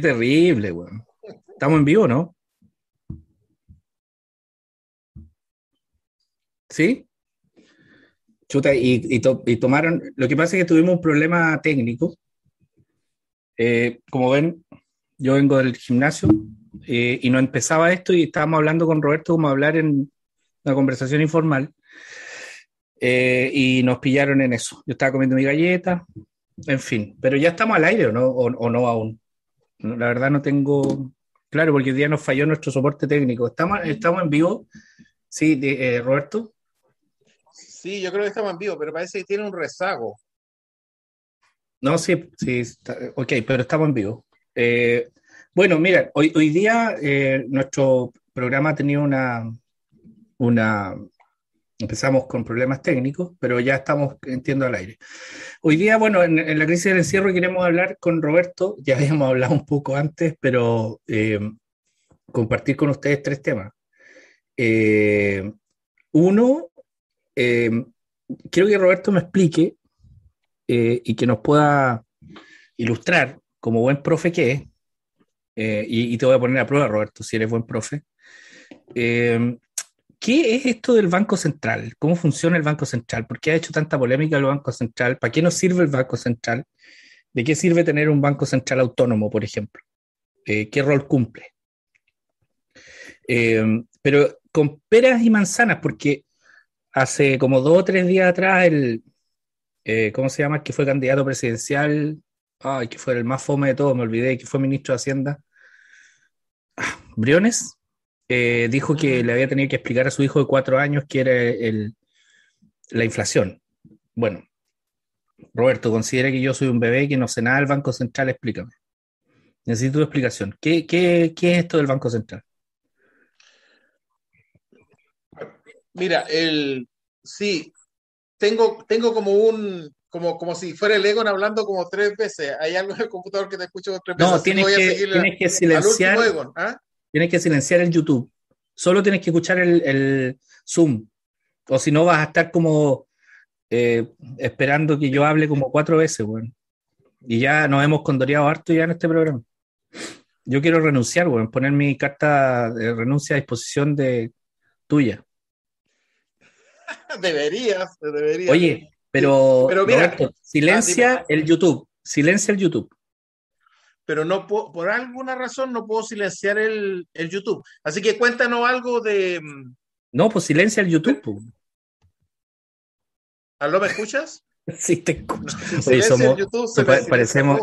Terrible, weón. Estamos en vivo, ¿no? ¿Sí? Chuta, y, tomaron. Lo que pasa es que tuvimos un problema técnico. Eh, como ven, yo vengo del gimnasio eh, y no empezaba esto y estábamos hablando con Roberto como hablar en una conversación informal. Eh, y nos pillaron en eso. Yo estaba comiendo mi galleta, en fin, pero ya estamos al aire no, o, no aún. La verdad no tengo claro porque el día nos falló nuestro soporte técnico. ¿Estamos, estamos en vivo? Sí, eh, Roberto. Sí, yo creo que estamos en vivo, pero parece que tiene un rezago. No, sí, sí, ok, pero estamos en vivo. Eh, bueno, mira, hoy, hoy día nuestro programa ha tenido una, una, Empezamos con problemas técnicos, pero ya estamos, entiendo, al aire. Hoy día, bueno, en, la crisis del encierro queremos hablar con Roberto, ya habíamos hablado un poco antes, pero eh, compartir con ustedes tres temas. Eh, uno, eh, quiero que Roberto me explique y que nos pueda ilustrar como buen profe que es, y, y, te voy a poner a prueba, Roberto, si eres buen profe. ¿Qué es esto del Banco Central? ¿Cómo funciona el Banco Central? ¿Por qué ha hecho tanta polémica el Banco Central? ¿Para qué nos sirve el Banco Central? ¿De qué sirve tener un Banco Central autónomo, por ejemplo? Eh, ¿Qué rol cumple? Eh, pero con peras y manzanas, porque hace como dos o tres días atrás, el, eh, ¿cómo se llama? Que fue candidato presidencial, ay, que fue el más fome de todos, me olvidé, que fue ministro de Hacienda, ah, Briones, eh, dijo que le había tenido que explicar a su hijo de cuatro años que era el, la inflación. Bueno, Roberto, considera que yo soy un bebé que no sé nada del Banco Central, explícame. Necesito tu explicación. ¿Qué, qué, qué es esto del Banco Central? Mira, el sí, tengo, tengo como un, como, como si fuera el Egon hablando como tres veces. Hay algo en el computador que te escucho tres veces. No, tienes, que, tienes que silenciar. ¿ah? Tienes que silenciar el YouTube. Solo tienes que escuchar el, Zoom. O si no, vas a estar como eh, esperando que yo hable como cuatro veces, bueno. Y ya nos hemos condoreado harto ya en este programa. Yo quiero renunciar, bueno, poner mi carta de renuncia a disposición de tuya. Deberías, deberías. Oye, pero, pero mira, silencia ah, el YouTube, silencia el YouTube pero no por alguna razón no puedo silenciar el, YouTube. Así que cuéntanos algo de... No, pues silencia el YouTube. ¿Aló, me escuchas? sí, te escucho. parecemos,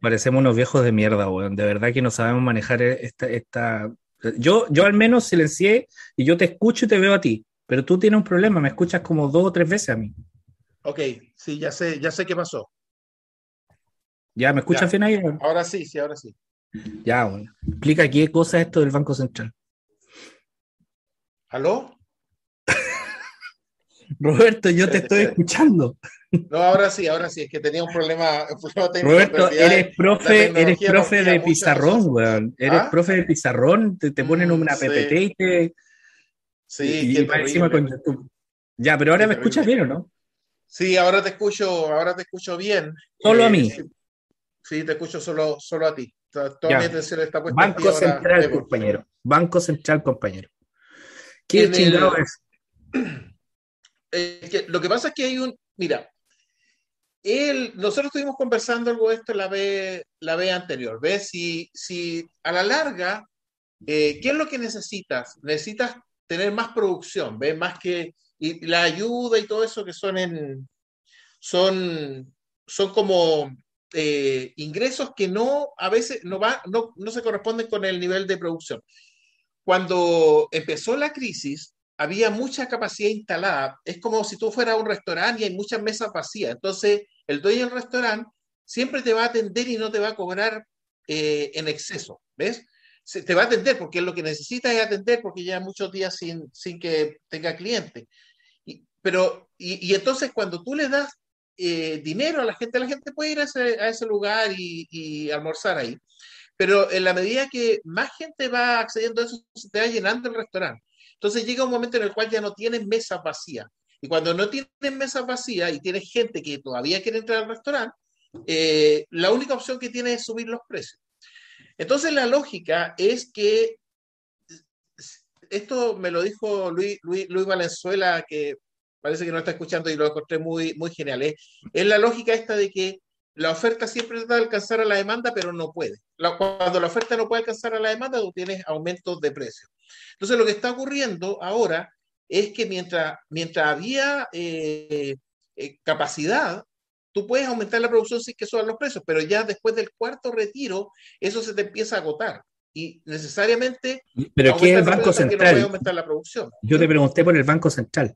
parecemos unos viejos de mierda, weón. De verdad que no sabemos manejar esta... esta... Yo, yo al menos silencié y yo te escucho y te veo a ti, pero tú tienes un problema, me escuchas como dos o tres veces a mí. Ok, sí, ya sé, ya sé qué pasó. ¿Ya me escuchas bien ahí? Ahora sí, sí, ahora sí. Ya, bueno. Explica qué cosa es esto del Banco Central. ¿Aló? Roberto, yo te estoy escuchando. No, ahora sí, ahora sí, es que tenía un problema, técnico. Roberto, eres profe, eres profe de pizarrón, weón. Eres ¿Ah? profe de pizarrón, te, ponen una PPT y te. Sí, y, encima con YouTube. Ya, pero ahora me escuchas bien o no? Sí, ahora te escucho, ahora te escucho bien. Solo a eh, mí. Sí, te escucho solo, solo a ti. Banco Central, compañero. Banco Central, compañero. ¿Qué chingado es? Eh, lo que pasa es que hay un. Mira, nosotros estuvimos conversando algo de esto la vez, la vez anterior. ¿Ves? Si, si a la larga, eh, ¿qué es lo que necesitas? Necesitas tener más producción, ¿ves? Más que. Y la ayuda y todo eso que son en. Son, son como eh, ingresos que no, a veces no, va, no, no se corresponden con el nivel de producción. Cuando empezó la crisis, había mucha capacidad instalada. Es como si tú fueras un restaurante y hay muchas mesas vacías. Entonces, el dueño del restaurante siempre te va a atender y no te va a cobrar eh, en exceso. ¿Ves? Se, te va a atender porque lo que necesita es atender porque ya muchos días sin, sin que tenga cliente. Y, pero, y, y, entonces cuando tú le das eh, dinero a la gente, la gente puede ir a ese, lugar y, almorzar ahí. Pero en la medida que más gente va accediendo a eso, se te va llenando el restaurante. Entonces llega un momento en el cual ya no tienes mesas vacías. Y cuando no tienes mesas vacías y tienes gente que todavía quiere entrar al restaurante, eh, la única opción que tienes es subir los precios. Entonces la lógica es que esto me lo dijo Luis, Luis Valenzuela, que parece que no está escuchando y lo encontré muy, muy genial. ¿eh? Es la lógica esta de que la oferta siempre trata de alcanzar a la demanda, pero no puede. cuando la oferta no puede alcanzar a la demanda, tú tienes aumentos de precio. Entonces, lo que está ocurriendo ahora es que mientras, mientras había eh, eh, capacidad, tú puedes aumentar la producción sin que suban los precios, pero ya después del cuarto retiro, eso se te empieza a agotar. Y necesariamente... Pero ¿qué es el Banco Central? No aumentar la producción. Yo te pregunté por el Banco Central.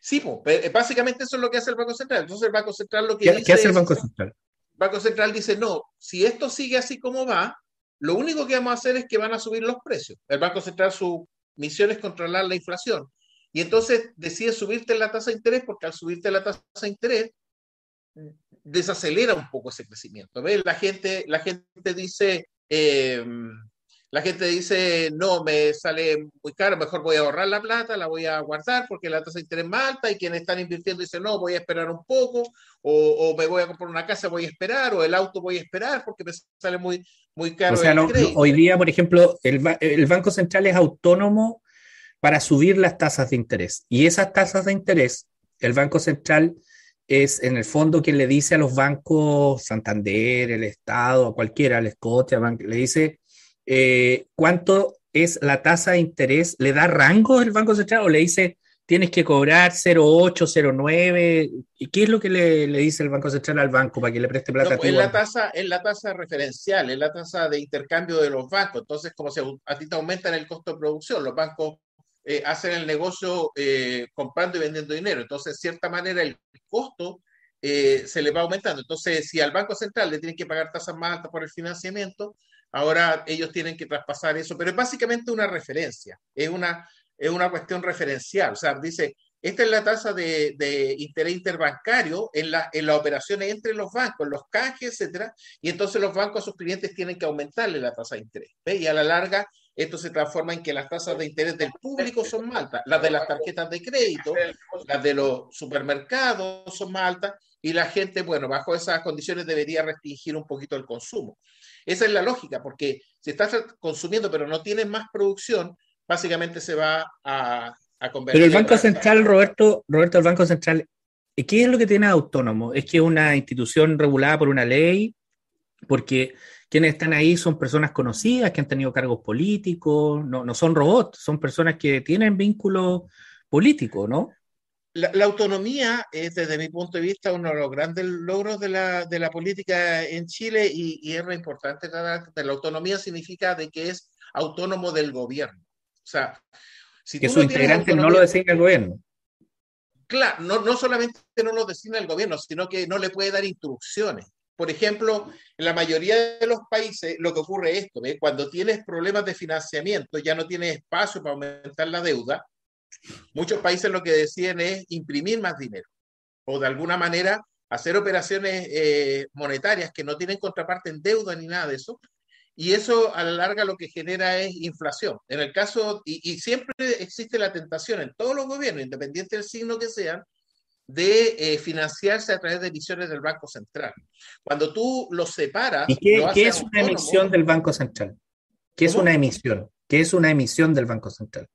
Sí, pues, básicamente eso es lo que hace el Banco Central. Entonces el Banco Central lo que ¿Qué, dice... ¿Qué hace el Banco Central? El Banco Central dice, no, si esto sigue así como va, lo único que vamos a hacer es que van a subir los precios. El Banco Central, su misión es controlar la inflación. Y entonces decide subirte la tasa de interés porque al subirte la tasa de interés desacelera un poco ese crecimiento. ¿ves? La, gente, la gente dice, eh, la gente dice, no, me sale muy caro, mejor voy a ahorrar la plata, la voy a guardar porque la tasa de interés es más alta y quienes están invirtiendo dicen, no, voy a esperar un poco, o, me voy a comprar una casa, voy a esperar, o el auto voy a esperar porque me sale muy, muy caro. O sea, hoy día, por ejemplo, el, el Banco Central es autónomo para subir las tasas de interés y esas tasas de interés, el Banco Central es en el fondo quien le dice a los bancos, Santander, el Estado, a cualquiera, al Scotia, le dice, eh, cuánto es la tasa de interés, le da rango el Banco Central o le dice tienes que cobrar 0,8, 0,9. ¿Y qué es lo que le, dice el Banco Central al banco para que le preste plata? No, es, la tasa, es la tasa referencial, es la tasa de intercambio de los bancos. Entonces, como se, a ti te aumentan el costo de producción, los bancos eh, hacen el negocio eh, comprando y vendiendo dinero. Entonces, de cierta manera, el costo se le va aumentando. Entonces, si al Banco Central le tienen que pagar tasas más altas por el financiamiento, Ahora ellos tienen que traspasar eso, pero es básicamente una referencia, es una, es una cuestión referencial. O sea, dice, esta es la tasa de, interés interbancario en, la, en las operaciones entre los bancos, los canjes, etcétera, y entonces los bancos a sus clientes tienen que aumentarle la tasa de interés. Y a la larga, esto se transforma en que las tasas de interés del público son más altas, las de las tarjetas de crédito, las de los supermercados son más altas, y la gente, bueno, bajo esas condiciones debería restringir un poquito el consumo. Esa es la lógica, porque si estás consumiendo pero no tienes más producción, básicamente se va a, a convertir. Pero el Banco Central, Roberto, Roberto, el Banco Central, ¿qué es lo que tiene autónomo? ¿Es que es una institución regulada por una ley? Porque quienes están ahí son personas conocidas, que han tenido cargos políticos, no, no son robots, son personas que tienen vínculos políticos, ¿no? La, autonomía es, desde mi punto de vista, uno de los grandes logros de la, de la política en Chile y, es re importante. La, la autonomía significa de que es autónomo del gobierno. O sea, si que su integrante no lo designa el gobierno. Claro, no, no solamente no lo designa el gobierno, sino que no le puede dar instrucciones. Por ejemplo, en la mayoría de los países lo que ocurre es esto, cuando tienes problemas de financiamiento, ya no tienes espacio para aumentar la deuda, Muchos países lo que deciden es imprimir más dinero o de alguna manera hacer operaciones eh, monetarias que no tienen contraparte en deuda ni nada de eso. Y eso a la larga lo que genera es inflación. En el caso, y, siempre existe la tentación en todos los gobiernos, independiente del signo que sean, de eh, financiarse a través de emisiones del Banco Central. Cuando tú los separas... ¿Y qué, es una emisión del Banco Central? ¿Qué es una emisión? ¿Qué es una emisión del Banco Central?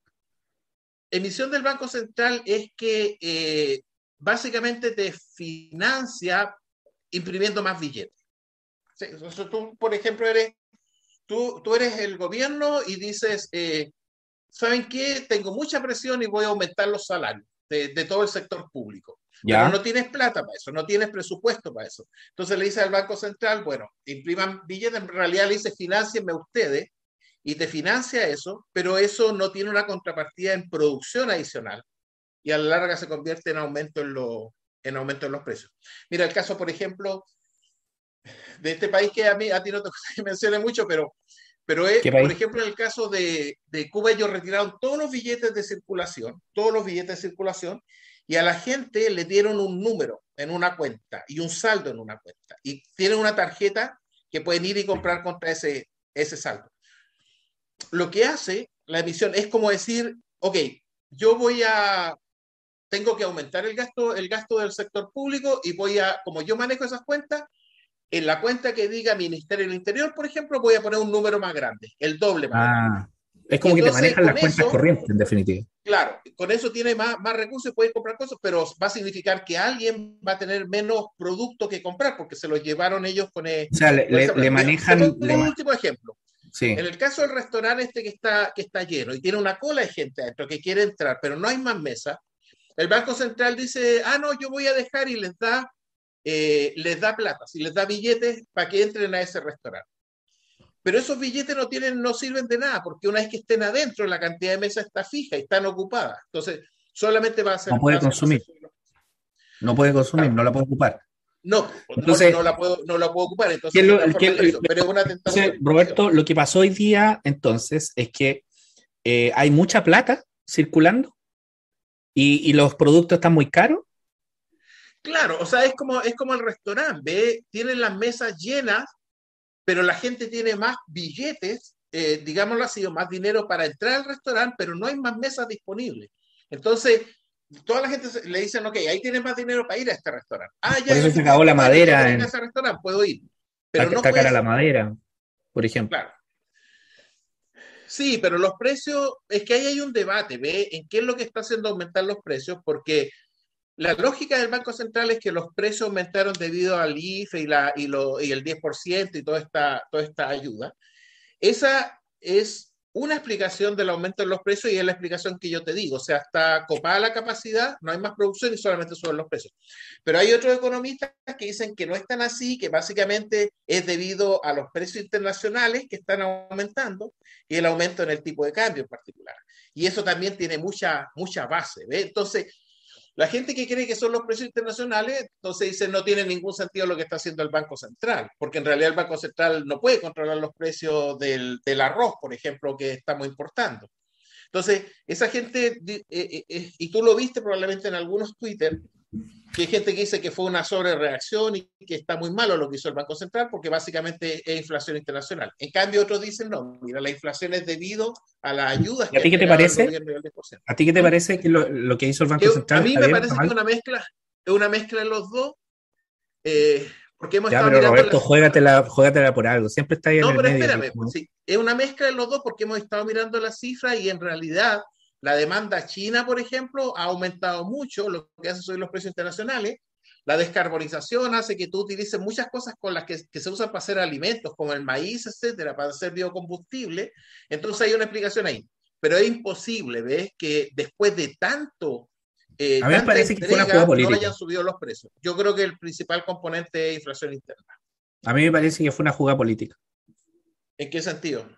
Emisión del Banco Central es que eh, básicamente te financia imprimiendo más billetes. tú, por ejemplo, eres, tú, tú eres el gobierno y dices, eh, ¿saben qué? Tengo mucha presión y voy a aumentar los salarios de, todo el sector público. Pero no tienes plata para eso, no tienes presupuesto para eso. Entonces le dice al Banco Central, bueno, impriman billetes, en realidad le dice, financienme ustedes y te financia eso, pero eso no tiene una contrapartida en producción adicional y a la larga se convierte en aumento en, lo, en aumento en los precios. Mira el caso, por ejemplo, de este país que a mí a ti no te menciona mucho, pero, pero es, por ejemplo, en el caso de, de Cuba, ellos retiraron todos los billetes de circulación, todos los billetes de circulación, y a la gente le dieron un número en una cuenta y un saldo en una cuenta. Y tienen una tarjeta que pueden ir y comprar contra ese, ese saldo lo que hace la emisión es como decir, ok, yo voy a, tengo que aumentar el gasto, el gasto del sector público y voy a, como yo manejo esas cuentas, en la cuenta que diga Ministerio del Interior, por ejemplo, voy a poner un número más grande, el doble más ah, grande. Es como que te manejan las cuentas corrientes, en definitiva. Claro, con eso tiene más, más recursos y puede comprar cosas, pero va a significar que alguien va a tener menos producto que comprar porque se los llevaron ellos con el. O sea, le, manejan. un último ejemplo. Sí. En el caso del restaurante este que está, que está lleno y tiene una cola de gente adentro que quiere entrar, pero no hay más mesa, el Banco Central dice, ah, no, yo voy a dejar y les da, eh, les da plata, si les da billetes para que entren a ese restaurante. Pero esos billetes no, tienen, no sirven de nada, porque una vez que estén adentro, la cantidad de mesas está fija y están ocupadas. Entonces, solamente va a ser... No puede consumir. No puede consumir, no la puede ocupar. No, entonces, no, la puedo, no la puedo ocupar. Entonces, pero es una tentación. Roberto, lo que pasó hoy día entonces es que eh, hay mucha plata circulando y, y, los productos están muy caros. Claro, o sea, es como, es como el restaurante, ¿ve? Tienen las mesas llenas pero la gente tiene más billetes, eh, digámoslo así, o más dinero para entrar al restaurante, pero no hay más mesas disponibles. Entonces, toda la gente le dicen, ok, ahí tienes más dinero para ir a este restaurante. Ah, ya. Por eso se acabó la madera. En ese restaurante puedo ir. Pero está, no cara la madera, por ejemplo. Claro. Sí, pero los precios, es que ahí hay un debate, ¿ve? En qué es lo que está haciendo aumentar los precios, porque la lógica del Banco Central es que los precios aumentaron debido al IFE y, la, y, lo, y el 10% y toda esta, toda esta ayuda. Esa es una explicación del aumento de los precios y es la explicación que yo te digo. O sea, está copada la capacidad, no hay más producción y solamente suben los precios. Pero hay otros economistas que dicen que no es tan así, que básicamente es debido a los precios internacionales que están aumentando y el aumento en el tipo de cambio en particular. Y eso también tiene mucha, mucha base. ¿ve? Entonces, la gente que cree que son los precios internacionales, entonces dice no tiene ningún sentido lo que está haciendo el Banco Central, porque en realidad el Banco Central no puede controlar los precios del, arroz, por ejemplo, que estamos importando. Entonces, esa gente, eh, eh, eh, y tú lo viste probablemente en algunos Twitter, que hay gente que dice que fue una sobrereacción y que está muy malo lo que hizo el Banco Central porque básicamente es inflación internacional. En cambio, otros dicen, no, mira, la inflación es debido a las ayudas ¿Y a ti qué te parece? ¿A ti qué te parece que lo, que hizo el Banco Central? A mí me parece que es una mezcla, es una mezcla de los dos. Eh, porque hemos ya, pero Roberto, juégatela, por algo. Siempre está ahí no, en el pero espérame, pues, sí, es una mezcla de los dos porque hemos estado mirando las cifras y en realidad la demanda china, por ejemplo, ha aumentado mucho, lo que hace subir los precios internacionales. La descarbonización hace que tú utilices muchas cosas con las que, se usan para hacer alimentos, como el maíz, etcétera, para hacer biocombustible. Entonces hay una explicación ahí. Pero es imposible, ¿ves? Que después de tanto eh, a mí me parece que fue una jugada política. no hayan subido los precios. Yo creo que el principal componente es inflación interna. A mí me parece que fue una jugada política. ¿En qué sentido?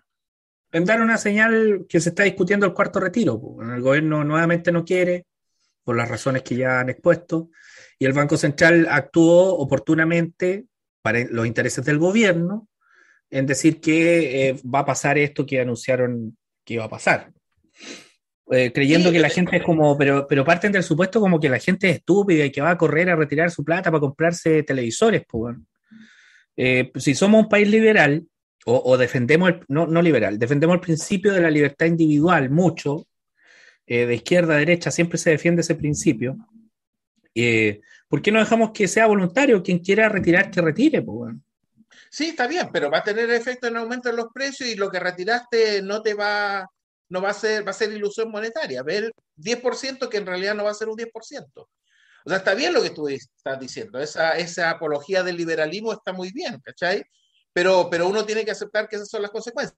En dar una señal que se está discutiendo el cuarto retiro. El gobierno nuevamente no quiere, por las razones que ya han expuesto, y el Banco Central actuó oportunamente para los intereses del gobierno en decir que eh, va a pasar esto que anunciaron que iba a pasar. Eh, creyendo que la gente es como, pero, pero parten del supuesto como que la gente es estúpida y que va a correr a retirar su plata para comprarse televisores. Pues, si somos un país liberal, o, defendemos, el, no, no, liberal, defendemos el principio de la libertad individual mucho, eh, de izquierda a derecha siempre se defiende ese principio. Eh, ¿Por qué no dejamos que sea voluntario? Quien quiera retirar, que retire. Pues, Sí, está bien, pero va a tener efecto en aumento en los precios y lo que retiraste no te va, no va a ser, va a ser ilusión monetaria. Ver 10% que en realidad no va a ser un 10%. O sea, está bien lo que tú estás diciendo. Esa, esa apología del liberalismo está muy bien, ¿cachai? Pero, pero uno tiene que aceptar que esas son las consecuencias.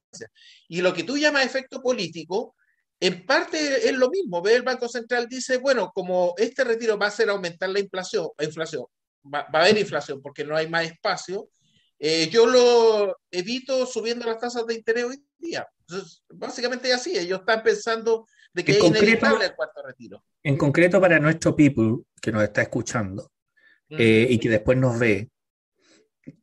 Y lo que tú llamas efecto político, en parte es lo mismo. Ve, el Banco Central dice, bueno, como este retiro va a hacer aumentar la inflación, inflación va, a haber inflación porque no hay más espacio, eh, yo lo evito subiendo las tasas de interés hoy día. Entonces, básicamente es así, ellos están pensando de que es inevitable el cuarto retiro. En concreto para nuestro people que nos está escuchando eh, y que después nos ve,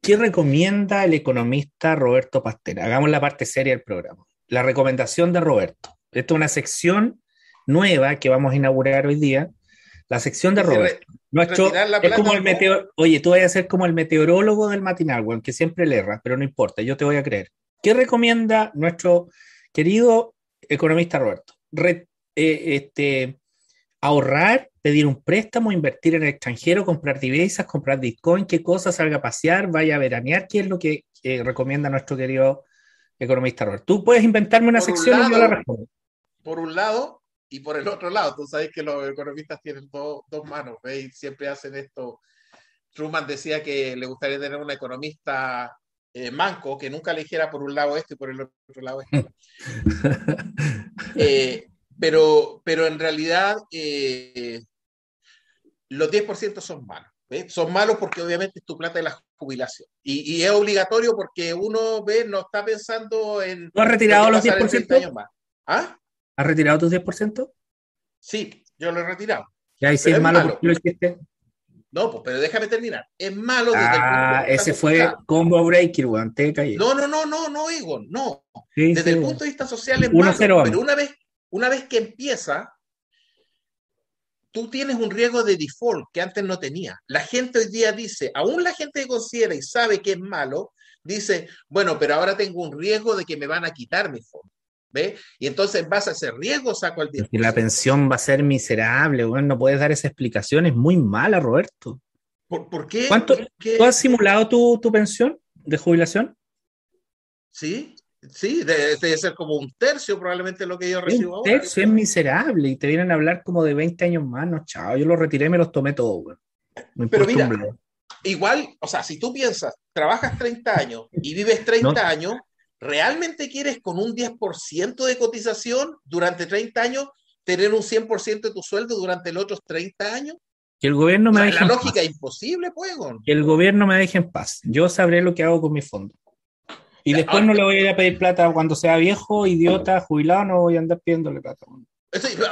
¿Qué recomienda el economista Roberto Pastera? Hagamos la parte seria del programa. La recomendación de Roberto. Esta es una sección nueva que vamos a inaugurar hoy día. La sección de Roberto. Nuestro, es como el meteor, Oye, tú vas a ser como el meteorólogo del matinal, que siempre le erra, pero no importa, yo te voy a creer. ¿Qué recomienda nuestro querido economista Roberto? Eh, este, ahorrar pedir un préstamo, invertir en el extranjero, comprar divisas, comprar Bitcoin, qué cosa, salga a pasear, vaya a veranear, qué es lo que eh, recomienda nuestro querido economista Robert. Tú puedes inventarme una sección y yo la respondo. Por un lado y por el otro lado, tú sabes que los economistas tienen dos manos, ¿ves? siempre hacen esto. Truman decía que le gustaría tener un economista eh, manco que nunca le dijera por un lado esto y por el otro lado esto. Eh, pero, pero en realidad eh, los 10% son malos. Son malos porque obviamente es tu plata de la jubilación. Y, es obligatorio porque uno ve, no está pensando en... ¿Tú has retirado los 10%? Más. ¿Ah? ¿Has retirado tus 10%? Sí, yo lo he retirado. Ya, y si es, malo, ¿por qué lo hiciste? No, pues, pero déjame terminar. Es malo desde ah, el ese fue combo breaker, weón. No, no, no, no, no, Egon, no. desde el punto de vista social es malo. pero una vez, una vez que empieza, tú tienes un riesgo de default que antes no tenía. La gente hoy día dice, aún la gente que considera y sabe que es malo, dice, bueno, pero ahora tengo un riesgo de que me van a quitar mi fondo. ¿Ve? Y entonces en base a ese riesgo saco el 10%. Y la pensión va a ser miserable, bueno, no puedes dar esa explicación, es muy mala, Roberto. ¿Por, qué? ¿Cuánto, ¿Tú has simulado tu, tu pensión de jubilación? Sí, Sí, debe, ser como un tercio probablemente lo que yo recibo ahora. Un tercio es miserable y te vienen a hablar como de 20 años más, no, chao, yo lo retiré y me los tomé todos, Pero mira, igual, o sea, si tú piensas, trabajas 30 años y vives 30 años, ¿realmente quieres con un 10% de cotización durante 30 años tener un 100% de tu sueldo durante los otros 30 años? Que el gobierno me La lógica es imposible, pues. Que el gobierno me deje en paz. Yo sabré lo que hago con mi fondo. Y después no le voy a ir a pedir plata cuando sea viejo, idiota, jubilado, no voy a andar pidiéndole plata.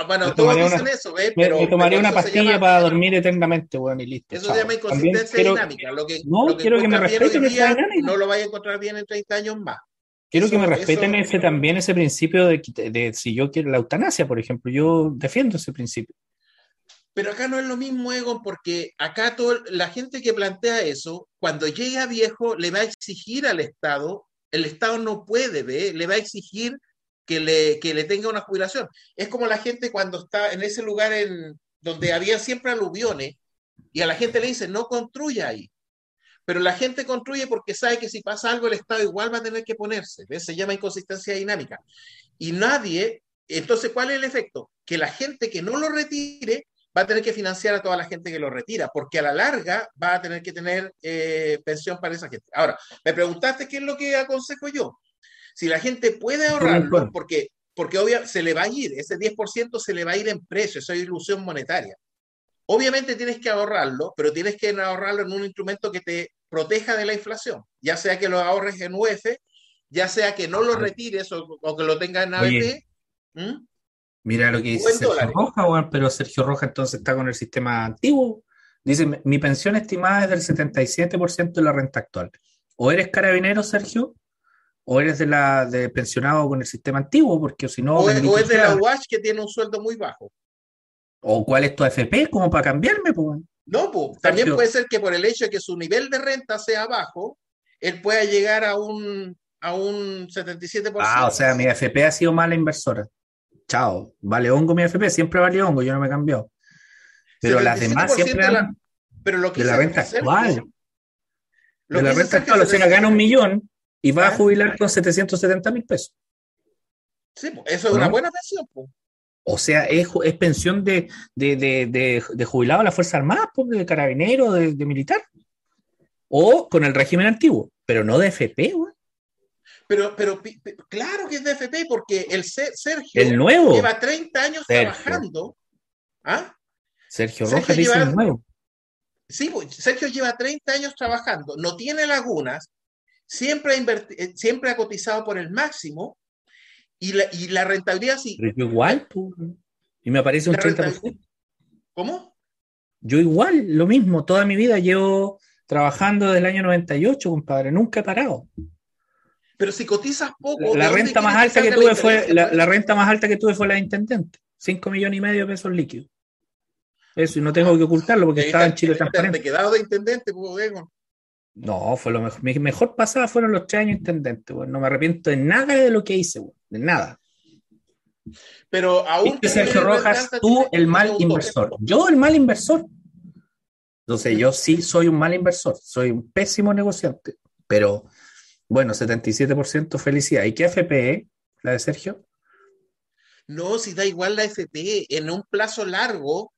bueno, todos dicen eso, ¿ves? Pero, me tomaré una pastilla para dormir eternamente, bueno, y listo. Eso se llama inconsistencia dinámica. Lo que, no, quiero que me respeten esa dinámica. No lo vaya a encontrar bien en 30 años más. Quiero que me respeten ese también ese principio de, de, si yo quiero la eutanasia, por ejemplo, yo defiendo ese principio. Pero acá no es lo mismo, Egon, porque acá todo, la gente que plantea eso, cuando llega viejo, le va a exigir al Estado el Estado no puede, ¿ve? le va a exigir que le, le tenga una jubilación. Es como la gente cuando está en ese lugar en, donde había siempre aluviones y a la gente le dice, no construya ahí. Pero la gente construye porque sabe que si pasa algo el Estado igual va a tener que ponerse. Se llama inconsistencia dinámica. Y nadie, entonces, ¿cuál es el efecto? Que la gente que no lo retire va a tener que financiar a toda la gente que lo retira, porque a la larga va a tener que tener eh, pensión para esa gente. Ahora, me preguntaste qué es lo que aconsejo yo. Si la gente puede ahorrarlo, porque, porque obviamente se le va a ir, ese 10% se le va a ir en precio, esa es ilusión monetaria. Obviamente tienes que ahorrarlo, pero tienes que ahorrarlo en un instrumento que te proteja de la inflación, ya sea que lo ahorres en UF, ya sea que no lo retires o, que lo tengas en ABP. Mira lo que dice Sergio Roja, pero Sergio Roja entonces está con el sistema antiguo. Dice, mi pensión estimada es del 77% de la renta actual. O eres carabinero, Sergio, o eres de la de pensionado con el sistema antiguo, porque si no... O, es, de la UASH que tiene un sueldo muy bajo. ¿O cuál es tu AFP? como para cambiarme? Pues? No, pues también puede ser que por el hecho de que su nivel de renta sea bajo, él pueda llegar a un, a un 77%. Ah, o sea, mi AFP ha sido mala inversora chao, vale hongo mi FP, siempre vale hongo, yo no me he cambiado. Pero las demás siempre de pero lo que de la renta actual. de la renta actual, o sea, gana un millón y va a ¿Ah? jubilar con 770 mil pesos. Sí, eso es una buena pensión. O sea, es, pensión de, jubilado a la Fuerza Armada, de carabinero, de, militar. O con el régimen antiguo, pero no de FP, güey. Pero, pero, claro que es de FP porque el Sergio el nuevo. lleva 30 años trabajando. ¿Ah? Sergio Rojas dice el nuevo. Sí, Sergio lleva 30 años trabajando, no tiene lagunas, siempre ha, eh, siempre ha cotizado por el máximo y la, y la rentabilidad sí. Pero igual, y me aparece un 30%. ¿Cómo? Yo igual, lo mismo, toda mi vida llevo trabajando desde el año 98, compadre, nunca he parado. Pero si cotizas poco. La, renta más alta que tuve fue la, renta más alta que tuve fue la de intendente, 5 millones y medio de pesos líquidos. Eso, y no tengo que ocultarlo porque estaba en Chile transparente. ¿Te quedado de intendente, pues, No, fue lo mejor. Mi mejor pasada fueron los tres años intendente, no me arrepiento de nada de lo que hice, de nada. Pero aún. Sergio Rojas, tú el mal inversor. Yo el mal inversor. Entonces, yo sí soy un mal inversor, soy un pésimo negociante, pero bueno, 77% felicidad. ¿Y qué FPE, la de Sergio? No, si da igual la FPE, en un plazo largo,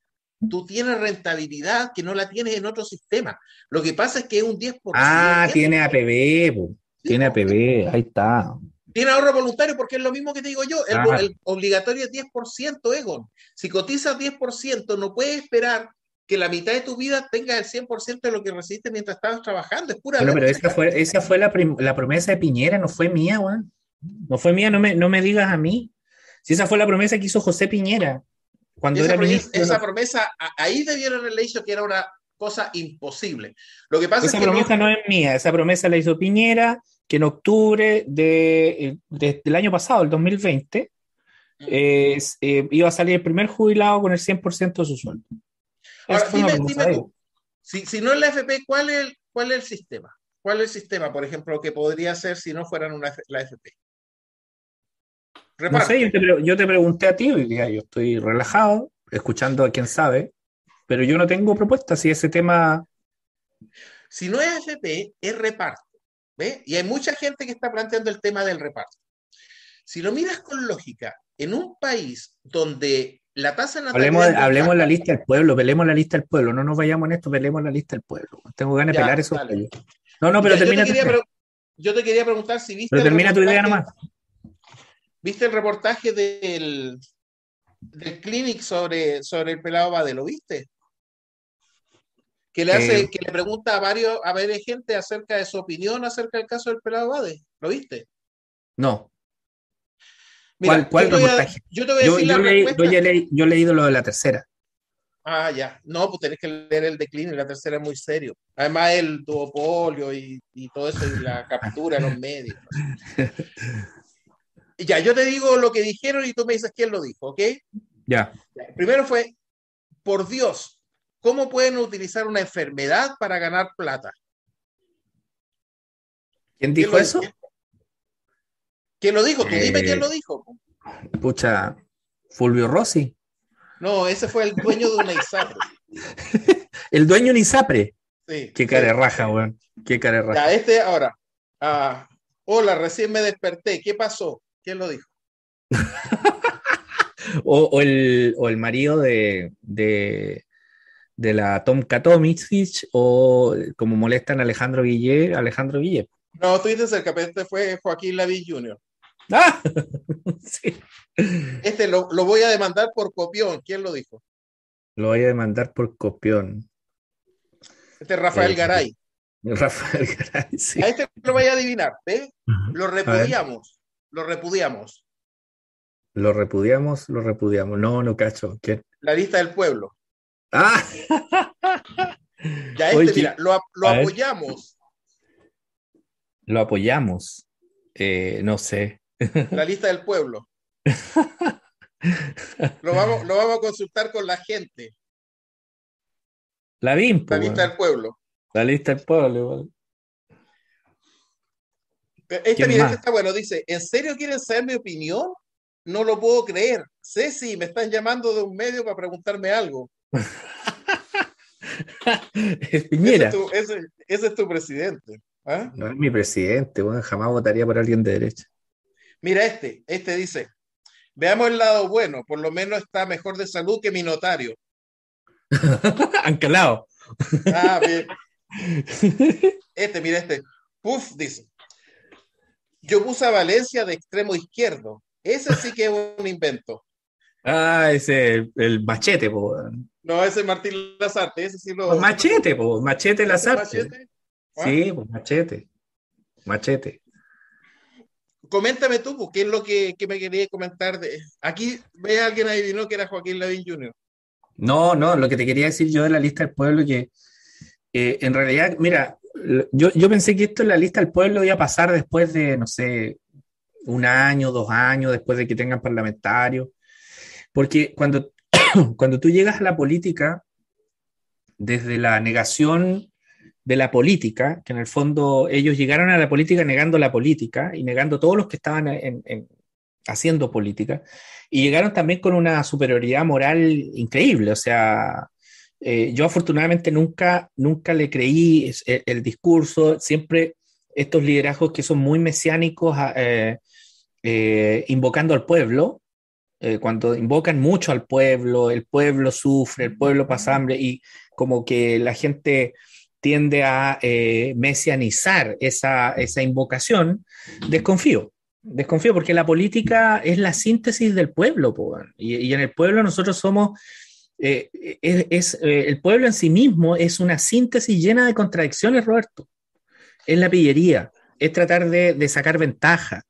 tú tienes rentabilidad que no la tienes en otro sistema. Lo que pasa es que es un 10%. Ah, tiene APB, tiene APB, ahí está. Tiene ahorro voluntario porque es lo mismo que te digo yo. El, obligatorio es 10%, Egon. Si cotizas 10%, no puedes esperar que la mitad de tu vida tenga el 100% de lo que recibiste mientras estabas trabajando. Es pura. Bueno, pero esa fue, esa fue la, la, promesa de Piñera, no fue mía, weón. No fue mía, no me, no me digas a mí. Si esa fue la promesa que hizo José Piñera cuando esa era promesa, Esa promesa, ahí debieron haberle dicho que era una cosa imposible. Lo que pasa esa es que promesa no... es mía, esa promesa la hizo Piñera, que en octubre de, del año pasado, el 2020, eh, iba a salir el primer jubilado con el 100% de su sueldo. Ahora, dime, tú, si, si, no es la FP, ¿cuál es, el, ¿cuál es el sistema? ¿Cuál es el sistema, por ejemplo, que podría ser si no fueran una, la FP? No sé, yo te, pregunté a ti, hoy día yo estoy relajado, escuchando a quien sabe, pero yo no tengo propuestas si ese tema... Si no es FP, es reparto. ¿ve? Y hay mucha gente que está planteando el tema del reparto. Si lo miras con lógica, en un país donde la tasa Hablemos, hablemos la lista del pueblo, pelemos la lista del pueblo, no nos vayamos en esto, pelemos la lista del pueblo. Tengo ganas de pelar eso. No, no, pero termina. Yo te, quería, preguntar si viste. Pero termina tu idea nomás. ¿Viste el reportaje del, del Clinic sobre, sobre el pelado Bade? ¿Lo viste? Que le hace, eh. que le pregunta a varios, a varias gente acerca de su opinión acerca del caso del pelado Bade. ¿Lo viste? No. ¿Cuál, cuál yo, reportaje? yo te voy a decir la respuesta. Yo, yo, he leído lo de la tercera. Ah, ya. No, pues tenés que leer el declino y la tercera es muy serio. Además, el duopolio y, y todo eso, y la captura en los medios. ya, yo te digo lo que dijeron y tú me dices quién lo dijo, ¿ok? Ya. Primero fue, por Dios, ¿cómo pueden utilizar una enfermedad para ganar plata? ¿Quién dijo eso? ¿Quién lo dijo? Tú dime quién lo dijo. Pucha, Fulvio Rossi. No, ese fue el dueño de una ISAPRE. el dueño de una ISAPRE. Sí. Qué cara raja, weón. Qué cara raja. Ya, este ahora. Ah, hola, recién me desperté. ¿Qué pasó? ¿Quién lo dijo? o, el, o, el, marido de, de, de la Tom Katomitsich o como molestan a Alejandro Guille, Alejandro Guille. No, tú dices el capete fue Joaquín Lavín Jr. Ah, sí. Este lo, lo, voy a demandar por copión. ¿Quién lo dijo? Lo voy a demandar por copión. Este es Rafael eh, Garay. Rafael Garay, sí. A este lo voy a adivinar, ¿ves? Lo repudiamos. Lo repudiamos. Lo repudiamos, lo repudiamos. No, no cacho. ¿Quién? La lista del pueblo. Ah. ya este, mira, lo, lo apoyamos. Lo apoyamos. Eh, no sé. La lista del pueblo. lo, vamos, lo vamos a consultar con la gente. La BIM. La lista del pueblo. La lista del pueblo, Este, mira, está bueno. Dice: ¿En serio quieren saber mi opinión? No lo puedo creer. Ceci, me están llamando de un medio para preguntarme algo. es Piñera. ese es tu presidente. ¿Ah? No es mi presidente, bueno, jamás votaría por alguien de derecha. Mira este, este dice, veamos el lado bueno, por lo menos está mejor de salud que mi notario. Ancalado. Ah, bien. Este, mira este. Puf, dice. Yo puse a Valencia de extremo izquierdo. Ese sí que es un invento. Ah, ese, el machete, po. No, ese es Martín Lazarte, ese sí lo... Machete, po, machete Lazarte. Sí, pues machete. Machete. Coméntame tú, pues, ¿qué es lo que, me quería comentar? De... Aquí ve alguien adivinó que era Joaquín Lavín Jr. No, no, lo que te quería decir yo de la lista del pueblo, que eh, en realidad, mira, yo, yo pensé que esto en la lista del pueblo iba a pasar después de, no sé, un año, dos años, después de que tengan parlamentarios. Porque cuando, cuando tú llegas a la política, desde la negación de la política, que en el fondo ellos llegaron a la política negando la política y negando todos los que estaban en, haciendo política, y llegaron también con una superioridad moral increíble. O sea, eh, yo afortunadamente nunca, nunca le creí el, discurso, siempre estos liderazgos que son muy mesiánicos, eh, eh, invocando al pueblo, cuando invocan mucho al pueblo, el pueblo sufre, el pueblo pasa hambre y como que la gente tiende a mesianizar esa, esa invocación, desconfío desconfío porque la política es la síntesis del pueblo, y, en el pueblo nosotros somos, eh, es, eh, el pueblo en sí mismo es una síntesis llena de contradicciones, Roberto. Es la pillería, es tratar de, sacar ventaja,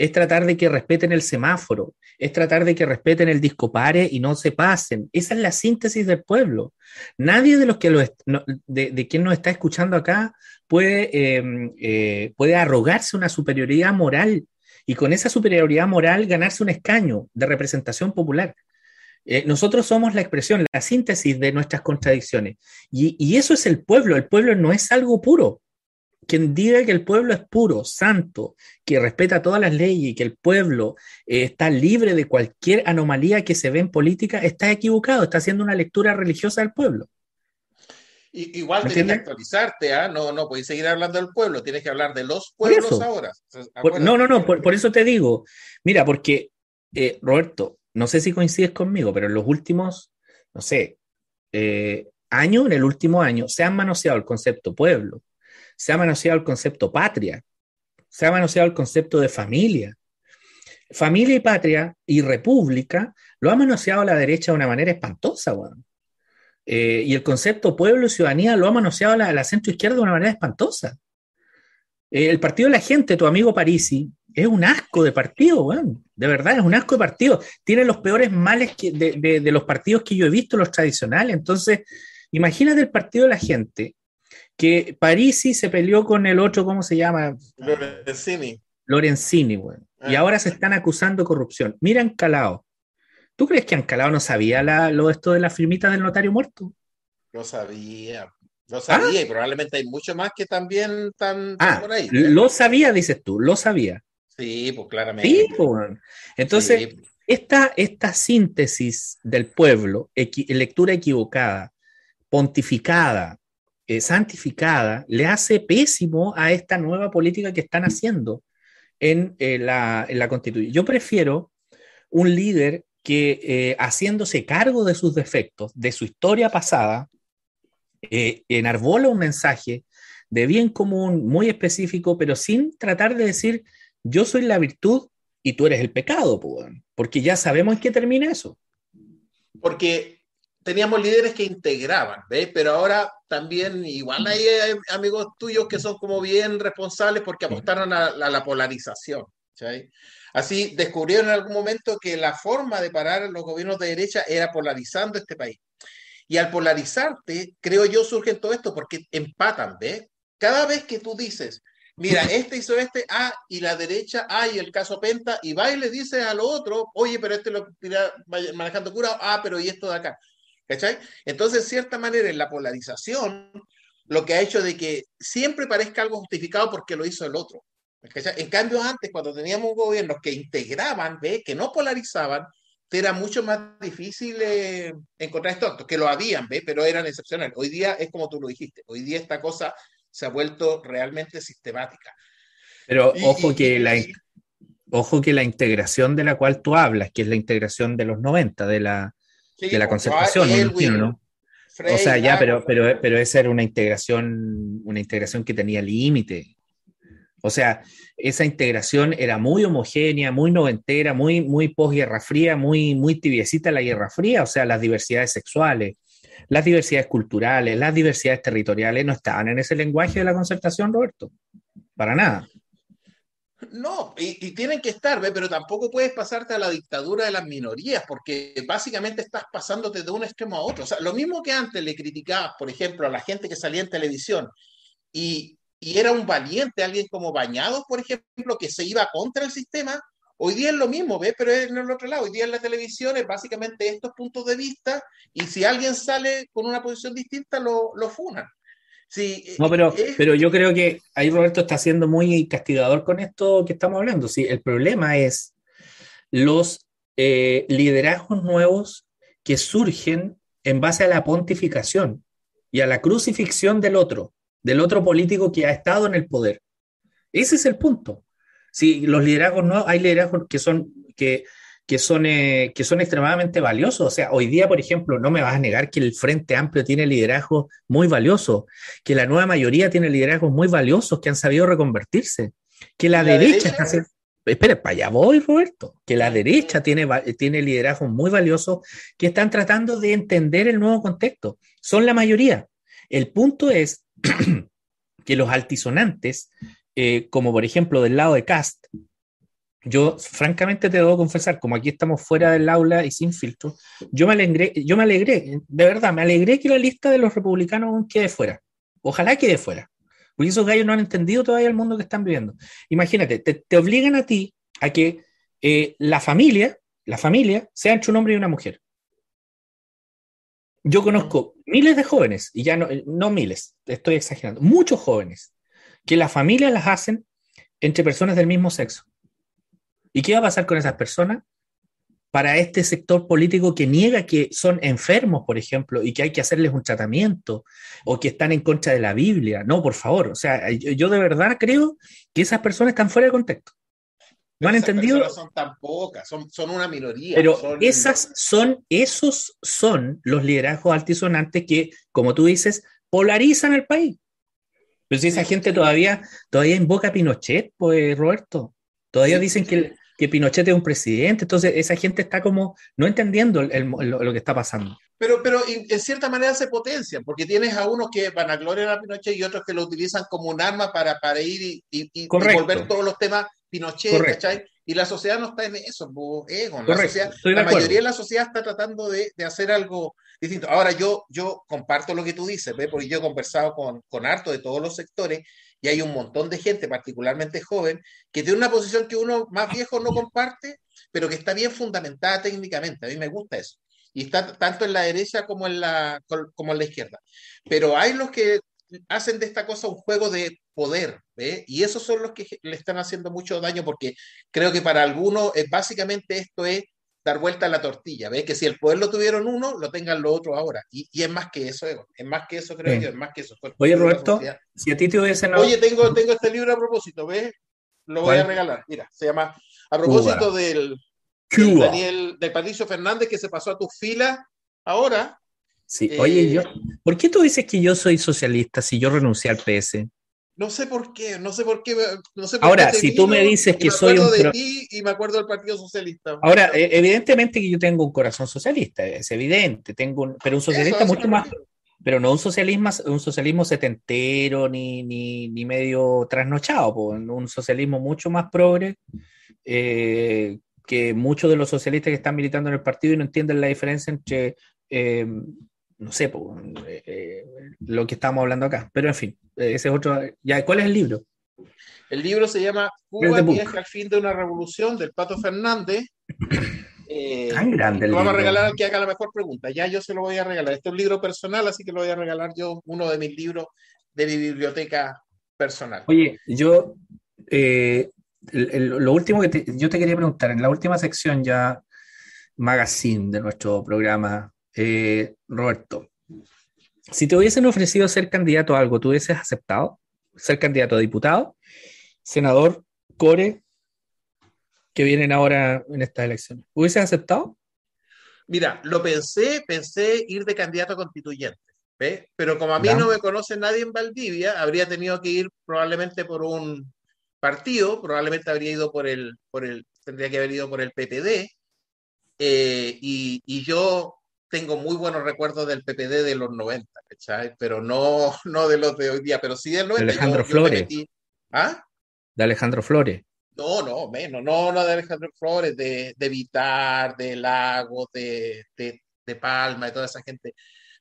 es tratar de que respeten el semáforo, es tratar de que respeten el discopare y no se pasen. Esa es la síntesis del pueblo. Nadie de los que lo de, quien nos está escuchando acá puede, eh, puede arrogarse una superioridad moral y con esa superioridad moral ganarse un escaño de representación popular. Eh, nosotros somos la expresión, la síntesis de nuestras contradicciones. Y, eso es el pueblo. El pueblo no es algo puro. Quien diga que el pueblo es puro, santo, que respeta todas las leyes y que el pueblo eh, está libre de cualquier anomalía que se ve en política, está equivocado, está haciendo una lectura religiosa del pueblo igual tienes que actualizarte, ¿ah? No, no puedes seguir hablando del pueblo, tienes que hablar de los pueblos ahora. no, no, no, por, eso te digo. Mira, porque, eh, Roberto, no sé si coincides conmigo, pero en los últimos, no sé, eh, años, en el último año, se ha manoseado el concepto pueblo, se ha manoseado el concepto patria, se ha manoseado el concepto de familia. Familia y patria y república lo ha manoseado la derecha de una manera espantosa, weón. Eh, y el concepto pueblo y ciudadanía lo ha manoseado la, la centro izquierda de una manera espantosa. Eh, el partido de la gente, tu amigo Parisi, es un asco de partido, de verdad, es un asco de partido. Tiene los peores males de, los partidos que yo he visto, los tradicionales. Entonces, imagínate el partido de la gente, que Parisi se peleó con el otro, ¿cómo se llama? Lorenzini. Lorenzini, bueno. Y ah. ahora se están acusando de corrupción. Mira Calao. ¿Tú crees que Ancalao no sabía lo esto de la firmita del notario muerto? Lo sabía, lo sabía, y probablemente hay mucho más que también están, ah, por ahí. ¿eh? Lo sabía, dices tú, lo sabía. Sí, pues claramente. Sí, pues. Entonces, Esta, esta síntesis del pueblo, lectura equivocada, pontificada, eh, santificada, le hace pésimo a esta nueva política que están haciendo en, eh, la, Constitución. Yo prefiero un líder que eh, haciéndose cargo de sus defectos, de su historia pasada, enarbola un mensaje de bien común, muy específico, pero sin tratar de decir, yo soy la virtud y tú eres el pecado, porque ya sabemos en qué termina eso. Porque teníamos líderes que integraban, ¿ves? Pero ahora también, igual hay, amigos tuyos que son como bien responsables porque apostaron a, la polarización, ¿sí? Así descubrieron en algún momento que la forma de parar los gobiernos de derecha era polarizando este país. Y al polarizarte, creo yo, surge todo esto porque empatan, ¿ves? Cada vez que tú dices, mira, este hizo este, ah, y la derecha, ah, y el caso Penta, y va y le dice a lo otro, oye, pero este lo tira manejando cura, ah, pero y esto de acá. ¿Cachai? Entonces, de cierta manera, en la polarización, lo que ha hecho de que siempre parezca algo justificado porque lo hizo el otro. En cambio, antes, cuando teníamos gobiernos que integraban, ¿ve? que no polarizaban, era mucho más difícil eh, encontrar estos que lo habían, ¿ve? pero eran excepcionales. Hoy día es como tú lo dijiste, hoy día esta cosa se ha vuelto realmente sistemática. Pero ojo, que la, ojo que la integración de la cual tú hablas, que es la integración de los 90, de la, de la concertación, ¿no? o sea, ya, pero, pero, pero esa era una integración, una integración que tenía límite. O sea, esa integración era muy homogénea, muy noventera, muy, muy posguerra fría, muy, muy tibiecita la Guerra Fría, o sea, las diversidades sexuales, las diversidades culturales, las diversidades territoriales no estaban en ese lenguaje de la concertación, Roberto. Para nada. No, y, tienen que estar, ¿ve? pero tampoco puedes pasarte a la dictadura de las minorías, porque básicamente estás pasándote de un extremo a otro. O sea, lo mismo que antes le criticabas, por ejemplo, a la gente que salía en televisión y era un valiente, alguien como Bañados, por ejemplo, que se iba contra el sistema. Hoy día es lo mismo, ¿ves? Pero es en el otro lado. Hoy día en la televisión es básicamente estos puntos de vista y si alguien sale con una posición distinta, lo funan. Sí, no, pero, pero yo creo que ahí Roberto está siendo muy castigador con esto que estamos hablando. Sí, el problema es los eh, liderazgos nuevos que surgen en base a la pontificación y a la crucifixión del otro, del otro político que ha estado en el poder. Ese es el punto. Si los liderazgos no, hay liderazgos que son, que, que son, eh, que son extremadamente valiosos. O sea, hoy día, por ejemplo, no me vas a negar que el Frente Amplio tiene liderazgos muy valiosos, que la nueva mayoría tiene liderazgos muy valiosos que han sabido reconvertirse, que la, derecha, está haciendo... Espera, para allá voy, Roberto. Que la derecha tiene, tiene liderazgos muy valiosos que están tratando de entender el nuevo contexto. Son la mayoría. El punto es que los altisonantes eh, como por ejemplo del lado de Cast, yo francamente te debo confesar, como aquí estamos fuera del aula y sin filtro, yo me alegré, yo me alegré, de verdad, me alegré que la lista de los republicanos quede fuera. Ojalá quede fuera. Porque esos gallos no han entendido todavía el mundo que están viviendo. Imagínate, te, obligan a ti a que eh, la familia, la familia, sea entre un hombre y una mujer. Yo conozco miles de jóvenes, y ya no, no miles, estoy exagerando, muchos jóvenes que las familias las hacen entre personas del mismo sexo. ¿Y qué va a pasar con esas personas? Para este sector político que niega que son enfermos, por ejemplo, y que hay que hacerles un tratamiento, o que están en contra de la Biblia. No, por favor. O sea, yo, de verdad creo que esas personas están fuera de contexto. ¿No han entendido? son tan pocas, son, una minoría. Pero esas son, esos son los liderazgos altisonantes que, como tú dices, polarizan el país. Pero si esa gente todavía, todavía invoca a Pinochet, pues Roberto, todavía dicen que, que, Pinochet es un presidente, entonces esa gente está como no entendiendo lo, que está pasando. Pero, pero en cierta manera se potencian, porque tienes a unos que van a gloriar a Pinochet y otros que lo utilizan como un arma para, para ir y, y, volver todos los temas Pinochet, ¿cachai? Y la sociedad no está en eso, ego. La, la mayoría de la sociedad está tratando de, de, hacer algo distinto. Ahora, yo, yo comparto lo que tú dices, ¿ve? porque yo he conversado con, con harto de todos los sectores y hay un montón de gente, particularmente joven, que tiene una posición que uno más viejo no comparte, pero que está bien fundamentada técnicamente. A mí me gusta eso. Y está tanto en la derecha como en la, como en la izquierda. Pero hay los que hacen de esta cosa un juego de poder, ¿ve? Y esos son los que le están haciendo mucho daño porque creo que para algunos eh, básicamente esto es dar vuelta a la tortilla, ¿ve? Que si el poder lo tuvieron uno, lo tengan los otros ahora. Y, y es más que eso, es más que eso, creo yo, es más que eso. Oye, Roberto, si a ti te hubiesen... Oye, tengo, tengo este libro a propósito, ¿ves? Lo voy a regalar. Mira, se llama A propósito del, del, Daniel, de Patricio Fernández que se pasó a tu fila ahora. Sí, oye, yo, eh, ¿por qué tú dices que yo soy socialista si yo renuncié al PS? No sé por qué, no sé por qué. No sé Ahora, si tú me dices que soy un. de ti y me acuerdo del Partido Socialista. Ahora, e, evidentemente que yo tengo un corazón socialista, es evidente, tengo pero un socialista mucho más. Pero no un socialismo, un socialismo setentero ni, ni, ni medio trasnochado, un socialismo mucho más progre eh, que muchos de los socialistas que están militando en el partido y no entienden la diferencia entre eh, no sé, eh, eh, lo que estamos hablando acá. Pero en fin, ese es otro. Ya, ¿Cuál es el libro? El libro se llama Cuba viaja al fin de una revolución del Pato Fernández. Eh, Tan grande. Lo vamos a regalar al que haga la mejor pregunta. Ya yo se lo voy a regalar. Este es un libro personal, así que lo voy a regalar yo, uno de mis libros de mi biblioteca personal. Oye, yo, lo último que yo te quería preguntar, en la última sección ya magazine de nuestro programa eh, Roberto, si te hubiesen ofrecido ser candidato a algo, ¿tú hubieses aceptado? ¿Ser candidato a diputado? ¿Senador? ¿Core? Que vienen ahora en estas elecciones. ¿Hubieses aceptado? Mira, lo pensé, pensé ir de candidato constituyente, ¿ves? Pero como a mí no me conoce nadie en Valdivia, habría tenido que ir probablemente por un partido, probablemente habría ido por el, por el tendría que haber ido por el PPD, eh, y, y, yo tengo muy buenos recuerdos del PPD de los 90, ¿cachai? Pero no, no de los de hoy día, pero sí del 90. De Alejandro Flores. ¿Ah? De Alejandro Flores. No, no, menos, no, no de Alejandro Flores, de, de Vitar, de Lago, de, de, de, Palma, de toda esa gente.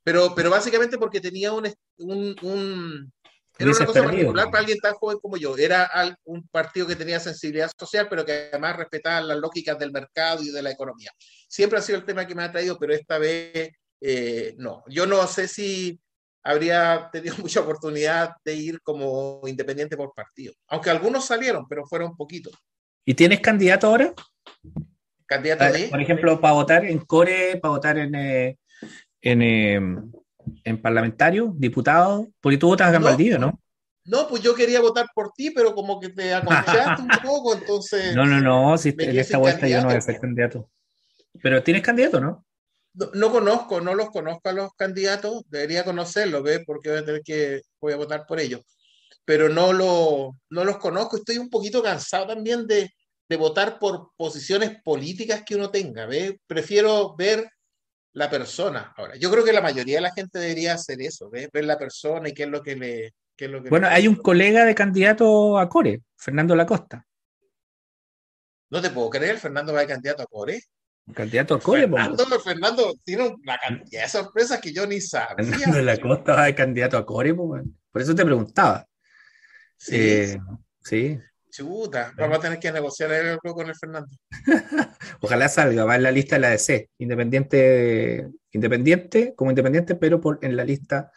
Pero, pero básicamente porque tenía un, un era una cosa particular para alguien tan joven como yo. Era un partido que tenía sensibilidad social, pero que además respetaba las lógicas del mercado y de la economía. Siempre ha sido el tema que me ha traído, pero esta vez eh, no. Yo no sé si habría tenido mucha oportunidad de ir como independiente por partido. Aunque algunos salieron, pero fueron poquitos. ¿Y tienes candidato ahora? ¿Candidato Ah, de? Por ejemplo, para votar en Core, para votar en, eh, en, eh, en parlamentario, diputado, porque tú votas en No. Valdivia, ¿no? No, pues yo quería votar por ti, pero como que te aconsejaste un poco, entonces No, no, no, si en esta vuelta yo no voy a ser candidato. Pero tienes candidato, ¿no? no, no conozco, no los conozco a los candidatos, debería conocerlos, ¿ves? Porque voy a tener que, voy a votar por ellos, pero no, lo, no los conozco, estoy un poquito cansado también de, de votar por posiciones políticas que uno tenga, ¿ves? Prefiero ver la persona. Ahora, yo creo que la mayoría de la gente debería hacer eso, ¿ves? Ver la persona y qué es lo que le... Qué es lo que le Bueno, hay un colega de candidato a Core, Fernando Lacosta. No te puedo creer, Fernando va de candidato a Core. Candidato a Core, po. Fernando, Fernando tiene una cantidad de sorpresas que yo ni sabía. Fernando Lacosta va de candidato a Core, po. Por eso te preguntaba. Sí, Eh, sí. Chuta, vamos a tener que negociar algo con el Fernando. Ojalá salga, va en la lista de la DC, independiente, independiente, como independiente, pero por, en la lista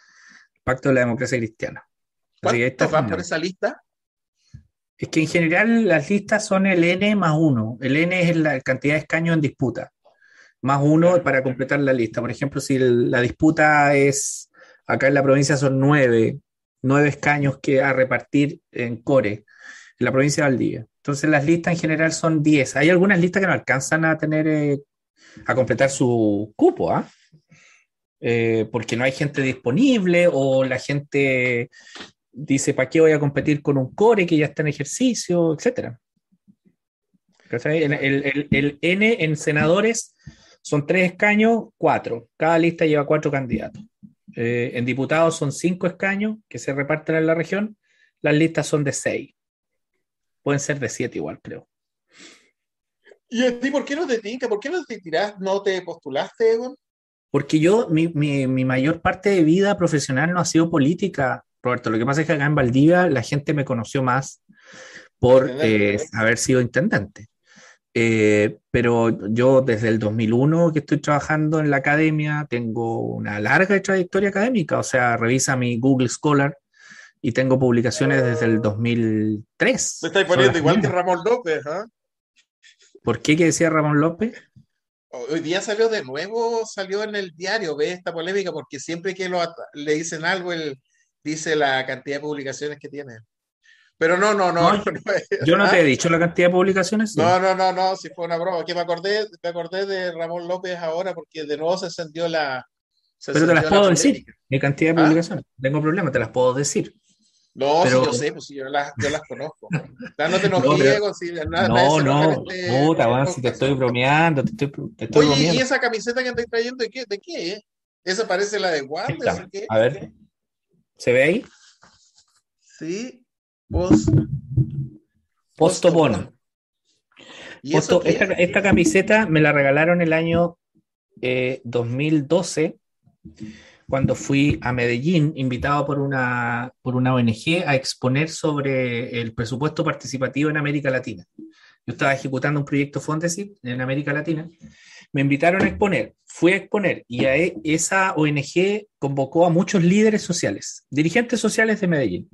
Pacto de la Democracia Cristiana. ¿Cuántos van por esa lista? Es que en general las listas son el N más uno. El N es la cantidad de escaños en disputa, más uno para completar la lista. Por ejemplo, si el- la disputa es, acá en la provincia son nueve, nueve escaños que a repartir en Core, la provincia de Valdivia. Entonces las listas en general son 10. Hay algunas listas que no alcanzan a tener, eh, a completar su cupo, ¿ah? Eh, porque no hay gente disponible o la gente dice, ¿para qué voy a competir con un core que ya está en ejercicio, etcétera? El N en senadores son tres escaños, cuatro. Cada lista lleva cuatro candidatos. Eh, en diputados son cinco escaños que se reparten en la región. Las listas son de seis. Pueden ser de siete igual, creo. ¿Y a ti por qué no te tinca? ¿Por qué no te tirás? ¿No te postulaste, Egon? Porque yo, mi, mi- mi mayor parte de vida profesional no ha sido política, Roberto. Lo que pasa es que acá en Valdivia la gente me conoció más por eh, haber sido intendente. Eh, pero yo desde el 2001 que estoy trabajando en la academia, tengo una larga trayectoria académica, o sea, revisa mi Google Scholar y tengo publicaciones desde el 2003. Me estáis poniendo igual que. Ramón López, ¿ah? ¿Por qué que decía Ramón López? Hoy día salió de nuevo, salió en el diario, ve esta polémica, porque siempre que lo le dicen algo, él dice la cantidad de publicaciones que tiene. Pero no, no, no. No, no, Yo no ¿ah? te he dicho la cantidad de publicaciones. sí. No, no, no, no, si fue una broma. Que me acordé, me acordé de Ramón López ahora porque de nuevo se encendió la. se Pero te las la puedo decir. Mi cantidad de ¿Ah? publicaciones. Tengo problema, te las puedo decir. No, Pero- sí, yo sé, pues sí, yo las, yo las conozco. Ya no te No, enojes, pero- Diego, si nada, No, no, este- puta, si te estoy bromeando, te estoy, te estoy Oye, ¿y esa camiseta que andáis trayendo de qué? ¿De qué? eh? ¿Esa parece la de Wander? o qué? A ver, ¿se ve ahí? Sí, vos. Postobón. ¿Y eso Posto- esta, esta camiseta me la regalaron el año eh, 2012, cuando fui a Medellín, invitado por una, por una ONG a exponer sobre el presupuesto participativo en América Latina. Yo estaba ejecutando un proyecto Fondesit en América Latina. Me invitaron a exponer, fui a exponer y a e- esa ONG convocó a muchos líderes sociales, dirigentes sociales de Medellín.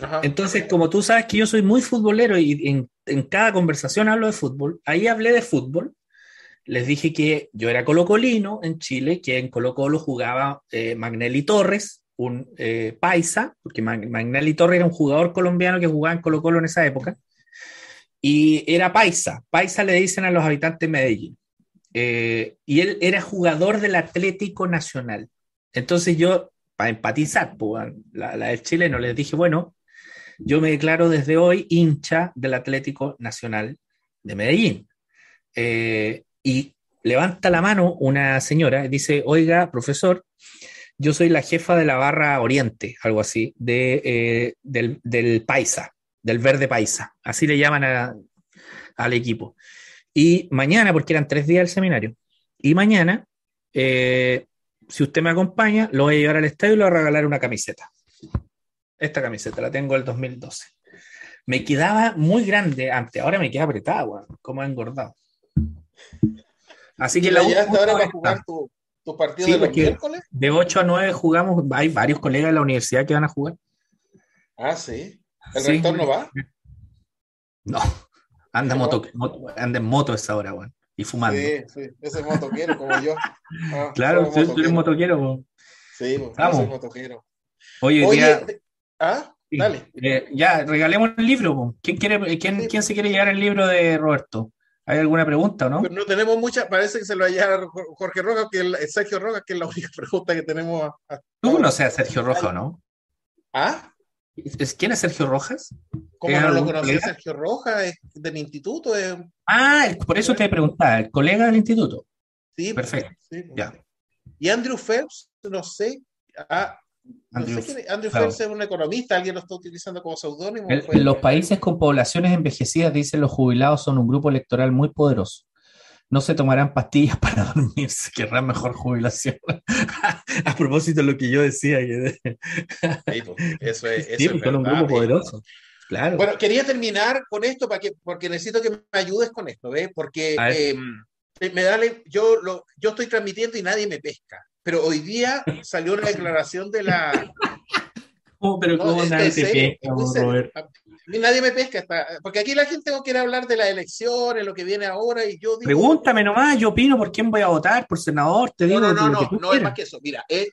Ajá. Entonces, como tú sabes que yo soy muy futbolero y en, en cada conversación hablo de fútbol, ahí hablé de fútbol. Les dije que yo era colocolino en Chile, que en Colo Colo jugaba eh, Magnelli Torres, un eh, paisa, porque Mag- Magnelli Torres era un jugador colombiano que jugaba en Colo Colo en esa época, y era paisa. Paisa le dicen a los habitantes de Medellín. Eh, y él era jugador del Atlético Nacional. Entonces yo, para empatizar, pues, la, la del chileno, les dije, bueno, yo me declaro desde hoy hincha del Atlético Nacional de Medellín. Y levanta la mano una señora y dice, oiga, profesor, yo soy la jefa de la barra Oriente, algo así, de, eh, del, Paisa, del Verde Paisa, así le llaman al equipo. Y mañana, porque eran tres días del seminario, y mañana, eh, si usted me acompaña, lo voy a llevar al estadio y le voy a regalar una camiseta. Esta camiseta la tengo del 2012. Me quedaba muy grande antes, ahora me queda apretada, como engordado. Así que ¿Y la U- ahora para jugar tu, tu partido Sí, de los miércoles? de 8 a 9 jugamos, hay varios colegas de la universidad que van a jugar. Ah, sí. ¿El Sí. rector no va? No, anda, ¿No? moto, moto- anda en moto a esa hora, weón. y fumando. Sí, sí, ese motoquero como yo. Ah, claro, tú, eres motoquero. Sí, pues, yo soy motoquero. Oye, Oye ¿ah? Dale. Eh, ya, regalemos el libro. ¿Quién, quiere, quién, ¿Quién se quiere llevar el libro de Roberto? ¿Hay alguna pregunta o no? no tenemos mucha, parece que se lo a llevar Jorge Rojas, que el, Sergio Rojas, que es la única pregunta que tenemos. ¿Tú conoces a Sergio Rojas o no? ¿Ah? ¿Quién es Sergio Rojas? ¿Cómo no lo conocí? Sergio Rojas es del instituto. Ah, por eso te preguntaba, el colega del instituto. Sí, perfecto. ya. Y Andrew Phelps, no sé. Ah, Andrew, Phelps es un economista, alguien lo está utilizando como seudónimo. En los países con poblaciones envejecidas, dicen los jubilados, son un grupo electoral muy poderoso. No se tomarán pastillas para dormir, se querrán mejor jubilación. a propósito de lo que yo decía. Pues, eso es, eso es un grupo poderoso. Claro. Bueno, quería terminar con esto para que, porque necesito que me ayudes con esto, ¿ves? Porque em, me da, yo, lo, yo estoy transmitiendo y nadie me pesca pero hoy día salió una declaración de la... pero ¿cómo nadie te pesca, Roberto? Nadie me pesca, porque aquí la gente no quiere hablar de las elecciones, lo que viene ahora, y yo digo... Pregúntame nomás, yo opino por quién voy a votar, por senador, te digo... No, no, no, no, es más que eso. Mira, es,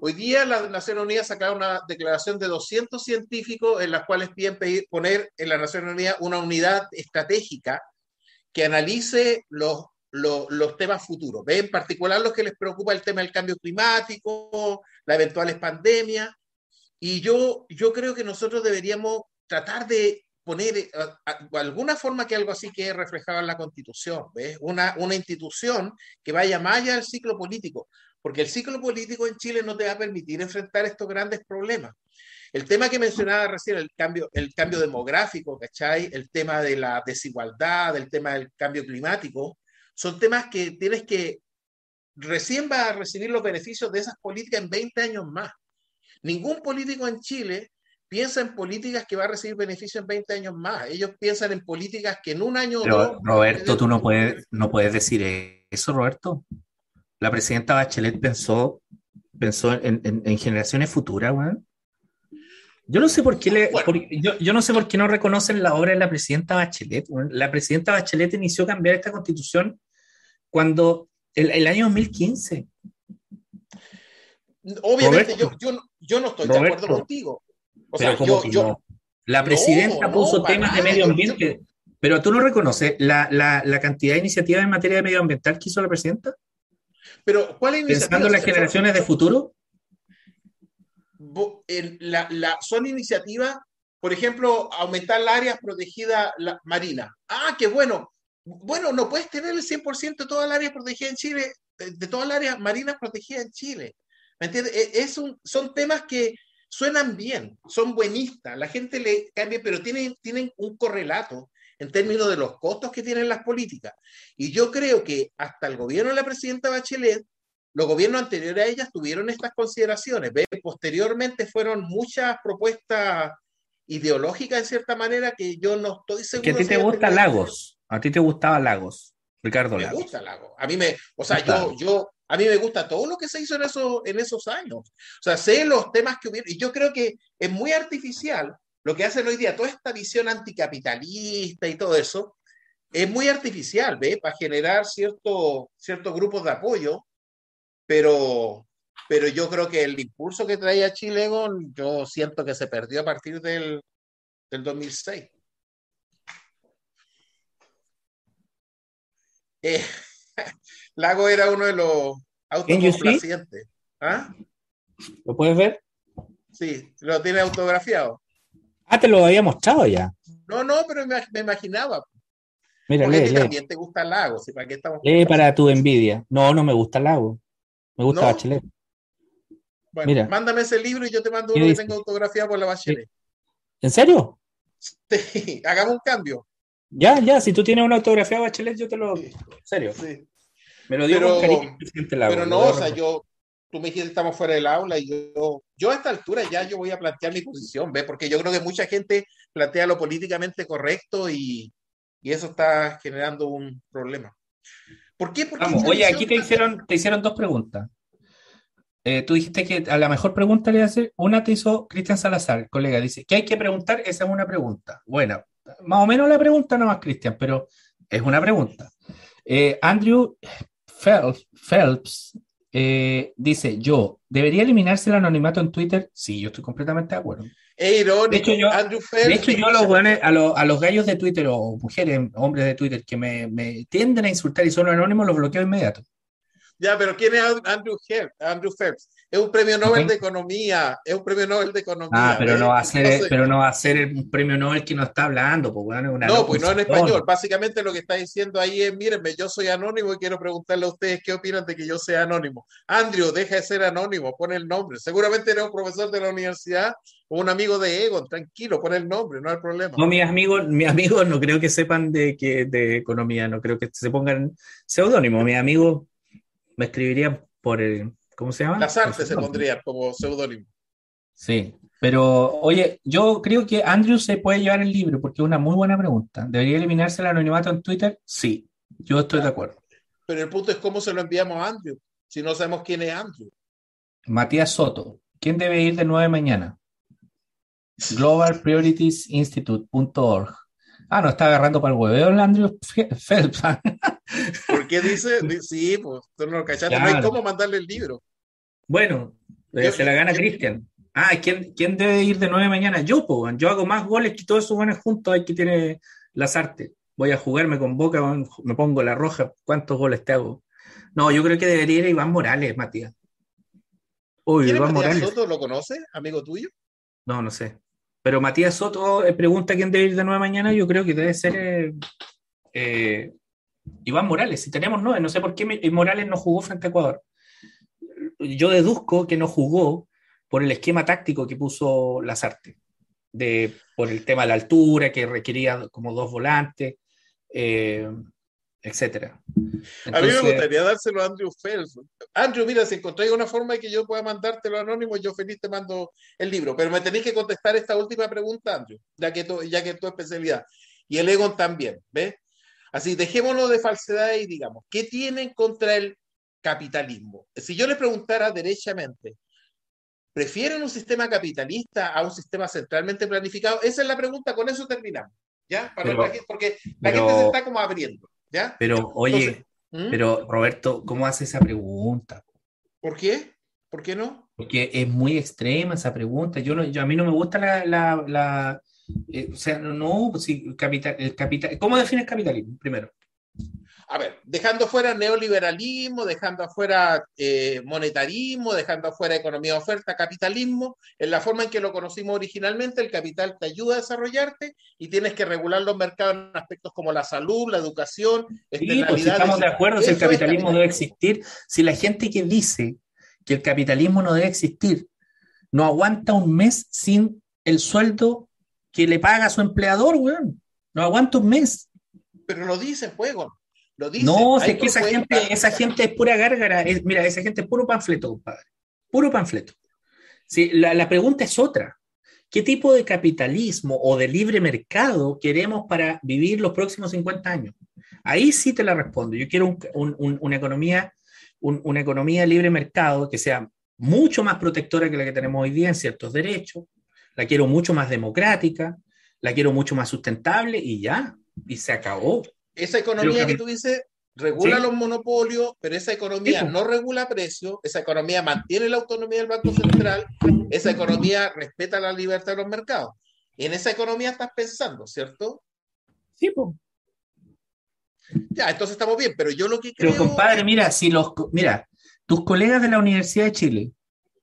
hoy día las Naciones Unidas sacaron una declaración de 200 científicos en las cuales piden poner en la Naciones Unidas una unidad estratégica que analice los los temas futuros. ¿Ve? En particular los que les preocupa el tema del cambio climático, las eventuales pandemias. Y yo, yo creo que nosotros deberíamos tratar de poner de alguna forma que algo así quede reflejado en la Constitución, ¿ves? Una, una institución que vaya más allá del ciclo político, porque el ciclo político en Chile no te va a permitir enfrentar estos grandes problemas. El tema que mencionaba recién, el cambio, el cambio demográfico, ¿cachai? El tema de la desigualdad, el tema del cambio climático, son temas que tienes que, recién va a recibir los beneficios de esas políticas en 20 años más. Ningún político en Chile piensa en políticas que va a recibir beneficios en 20 años más. Ellos piensan en políticas que en un año... Pero, Roberto, tú no puedes, no puedes decir eso, Roberto. La presidenta Bachelet pensó, pensó en, generaciones futuras, Yo no sé por qué le, yo, yo, no sé por qué no reconocen la obra de la presidenta Bachelet. La presidenta Bachelet inició cambiar esta constitución cuando el, año 2015. Obviamente yo, yo, no estoy de acuerdo contigo. O sea, yo, La presidenta puso temas de medio ambiente, pero tú no reconoces la, la, la, cantidad de iniciativas en materia de medio ambiental que hizo la presidenta. Pero, ¿cuál es Pensando en las generaciones de futuro. La, la, son iniciativas, por ejemplo, aumentar la área protegida marina. Ah, qué bueno. Bueno, no puedes tener el 100% de toda el área protegida en Chile, de toda el área marina protegida en Chile. ¿Me entiendes? E, es un, son temas que suenan bien, son buenistas, la gente le cambia, pero tienen, tienen un correlato en términos de los costos que tienen las políticas. Y yo creo que hasta el gobierno de la presidenta Bachelet, los gobiernos anteriores a ellas tuvieron estas consideraciones. ¿ve? Posteriormente fueron muchas propuestas ideológicas, en cierta manera, que yo no estoy seguro. Que a ti te gusta Lagos. A ti te gustaba Lagos, Ricardo Lagos. Me gusta Lagos. A mí me, o sea, yo, yo, a mí me gusta todo lo que se hizo en, eso, en esos años. O sea, sé los temas que hubieron, y yo creo que es muy artificial lo que hacen hoy día, toda esta visión anticapitalista y todo eso, es muy artificial, ¿ves? Para generar cierto, ciertos grupos de apoyo, pero, pero yo creo que el impulso que traía Chile, yo siento que se perdió a partir del, del 2006. Eh, Lago era uno de los autocomplacientes. ¿Ah? ¿Lo puedes ver? Sí, lo tiene autografiado. Ah, te lo había mostrado ya. No, no, pero me, imaginaba. Mira, lee, también te gusta lago. ¿para qué estamos lee para tu envidia. No, no me gusta el lago. Me gusta Bachelet. Bueno, Mira. mándame ese libro y yo te mando uno que tengo autografiado por la Bachelet. ¿En serio? Sí, hagamos un cambio. Ya, ya, si tú tienes una autografía Bachelet, yo te lo. En serio. Sí. Me lo digo pero, cariño, Pero no, o sea, yo. Tú me dijiste estamos fuera del aula y yo. Yo a esta altura ya yo voy a plantear mi posición, ¿ves? Porque yo creo que mucha gente plantea lo políticamente correcto y, y eso está generando un problema. ¿Por qué? Porque Vamos, oye, aquí te hicieron, te hicieron dos preguntas. Eh, tú dijiste que a la mejor pregunta le hace, una te hizo Cristian Salazar, colega, dice, ¿qué hay que preguntar? Esa es una pregunta. Bueno, más o menos la pregunta nomás, Cristian, pero es una pregunta. Eh, Andrew Phelps, eh, dice, yo, ¿debería eliminarse el anonimato en Twitter? Sí, yo estoy completamente de acuerdo. Es irónico, De hecho, yo- Andrew Phelps. De hecho, yo a los, a, los, a los gallos de Twitter o mujeres, hombres de Twitter que me, me tienden a insultar y son anónimos, los bloqueo inmediato. Ya, pero ¿quién es? Andrew Phelps. Es un premio Nobel de Economía. Es un premio Nobel de Economía. Ah, pero ¿ves? no va a ser, Entonces- pero no va a ser un premio Nobel que no está hablando, pues weón, es una No, pues no en español. Básicamente lo que está diciendo ahí es, mírenme, yo soy anónimo y quiero preguntarle a ustedes qué opinan de que yo sea anónimo. Andrew, deja de ser anónimo, pon el nombre. Seguramente eres un profesor de la universidad o un amigo de Egon, tranquilo, pon el nombre, no hay problema. No, mis amigos, mis amigos no creo que sepan de, que, de economía, no creo que se pongan seudónimo. Mis amigos me escribirían por el, ¿cómo se llama? Las artes se pondrían como seudónimo. Sí, pero oye, yo creo que Andrew se puede llevar el libro porque es una muy buena pregunta. ¿Debería eliminarse el anonimato en Twitter? Sí, yo estoy de acuerdo. Pero el punto es cómo se lo enviamos a Andrew, si no sabemos quién es Andrew. Matías Soto, ¿quién debe ir de 9 mañana? globalprioritiesinstitute.org. Ah, no está agarrando para el hueveo el Andrew Phelps. ¿Por qué dice? Di- Sí, pues tú no lo cachaste. No hay cómo mandarle el libro. Bueno, eh, Yo- se la gana Cristian. Ah, ¿quién, quién debe ir de 9 mañana? Yo, weón. yo hago más goles que todos esos buenos juntos. Hay que tiene las artes. Voy a jugarme con Boca, weón, me pongo la roja. ¿Cuántos goles te hago? No, yo creo que debería ir Iván Morales, Matías. Uy, ¿Quién es Iván Matías Morales. Soto? ¿Lo conoce? ¿Amigo tuyo? No, no sé. Pero Matías Soto eh, pregunta quién debe ir de 9 mañana. Yo creo que debe ser eh, eh, Iván Morales. Si tenemos 9, no sé por qué me- Morales no jugó frente a Ecuador. Yo deduzco que no jugó por el esquema táctico que puso Lazarte, de, por el tema de la altura, que requería como dos volantes, eh, etcétera. A mí me Entonces, gustaría dárselo a Andrew Phelps. Andrew, mira, si encontráis una forma de que yo pueda mandártelo anónimo, yo feliz te mando el libro. Pero me tenéis que contestar esta última pregunta, Andrew, ya que, tu, ya que es tu especialidad. Y el Egon también, ¿ves? Así, dejémonos de falsedades y digamos, ¿qué tienen contra el capitalismo? Si yo les preguntara derechamente, ¿prefieren un sistema capitalista a un sistema centralmente planificado? Esa es la pregunta, con eso terminamos, ¿ya? Para Pero- la gente- porque la pero- gente se está como abriendo, ¿ya? pero oye, Entonces, ¿Mm? pero Roberto, ¿cómo hace esa pregunta? ¿Por qué? ¿Por qué no? Porque es muy extrema esa pregunta. Yo no, yo, a mí no me gusta la, la, la- eh, o sea, no, no, pues sí, el capital, el capital, ¿cómo defines capitalismo? Primero. A ver, dejando fuera neoliberalismo, dejando afuera eh, monetarismo, dejando afuera economía de oferta, capitalismo, en la forma en que lo conocimos originalmente, el capital te ayuda a desarrollarte y tienes que regular los mercados en aspectos como la salud, la educación, Sí, pues si externalidades. estamos de acuerdo, si el capitalismo debe existir, si la gente que dice que el capitalismo no debe existir no aguanta un mes sin el sueldo que le paga a su empleador, weón. No aguanta un mes. Pero lo dicen, juego. Lo dicen. No, es que esa gente, esa gente es pura gárgara. Es- mira, esa gente es puro panfleto, compadre. Puro panfleto. Sí, la, la pregunta es otra. ¿Qué tipo de capitalismo o de libre mercado queremos para vivir los próximos 50 años? Ahí sí te la respondo. Yo quiero un- un- un- una economía, un- una economía de libre mercado que sea mucho más protectora que la que tenemos hoy día en ciertos derechos. La quiero mucho más democrática, la quiero mucho más sustentable y ya. Y se acabó. Esa economía que- que tú dices regula Sí. los monopolios, pero esa economía Sí, no regula precios, esa economía mantiene la autonomía del Banco Central, esa economía respeta la libertad de los mercados. En esa economía estás pensando, ¿cierto? Sí, pues. Ya, entonces estamos bien, pero yo lo que creo... Pero compadre, mira, si los, mira, tus colegas de la Universidad de Chile,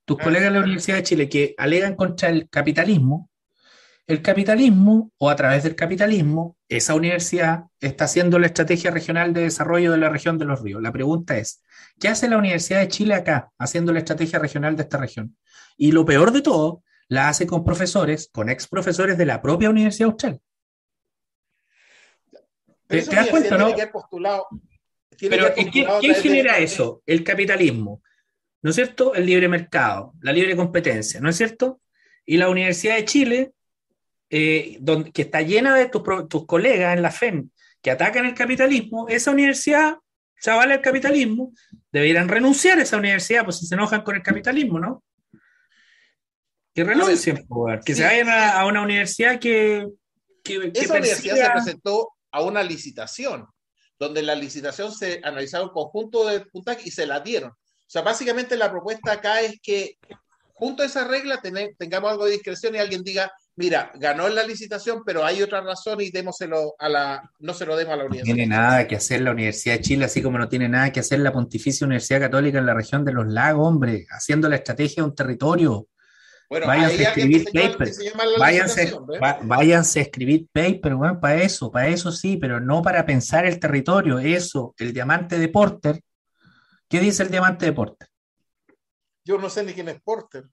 tus Ah. colegas de la Universidad de Chile que alegan contra el capitalismo, el capitalismo o a través del capitalismo, esa universidad está haciendo la estrategia regional de desarrollo de la región de los ríos. La pregunta es, ¿qué hace la Universidad de Chile acá haciendo la estrategia regional de esta región? Y lo peor de todo, la hace con profesores, con ex profesores de la propia Universidad Austral. ¿Te- te das cuenta, tiene no? que haber postulado... tiene Pero que ¿quién, de- genera eso? El capitalismo. ¿No es cierto? El libre mercado, la libre competencia, ¿no es cierto? Y la Universidad de Chile, eh, donde, que está llena de tus, tus colegas en la FEM que atacan el capitalismo, esa universidad, chavales del capitalismo, deberían renunciar a esa universidad, pues si se enojan con el capitalismo, ¿no? Que renuncien, por favor, que sí. se vayan a, a una universidad que, que, que Esa universidad se presentó a una licitación donde en la licitación se analizaron un conjunto de puntajes y se la dieron. O sea, básicamente la propuesta acá es que junto a esa regla tengamos algo de discreción y alguien diga, mira, ganó en la licitación, pero hay otra razón y démoselo a la, no se lo demos a la universidad. No tiene nada que hacer la Universidad de Chile, así como no tiene nada que hacer la Pontificia Universidad Católica en la región de los lagos, hombre, haciendo la estrategia de un territorio. Bueno, váyanse a escribir paper. Váyanse, váyanse, a escribir paper, bueno, para eso, para eso sí, pero no para pensar el territorio. Eso, el diamante de Porter. ¿Qué dice el diamante de Porter? Yo no sé ni quién es Porter.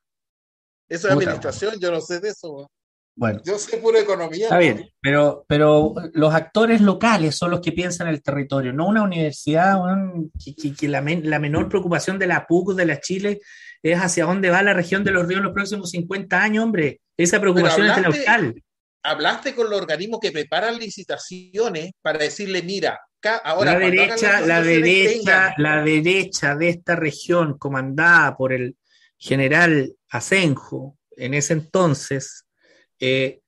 Eso es administración, yo no sé de eso. Bueno. Yo sé pura economía. Está bien, pero, pero los actores locales son los que piensan el territorio, no una universidad que, la, menor preocupación de la PUC, de la Chile, es hacia dónde va la región de los ríos en los próximos 50 años, hombre. Esa preocupación es de local. Hablaste con los organismos que preparan licitaciones para decirle, mira, ahora... La derecha, la derecha, la derecha de esta región comandada por el general Asenjo, en ese entonces, eh,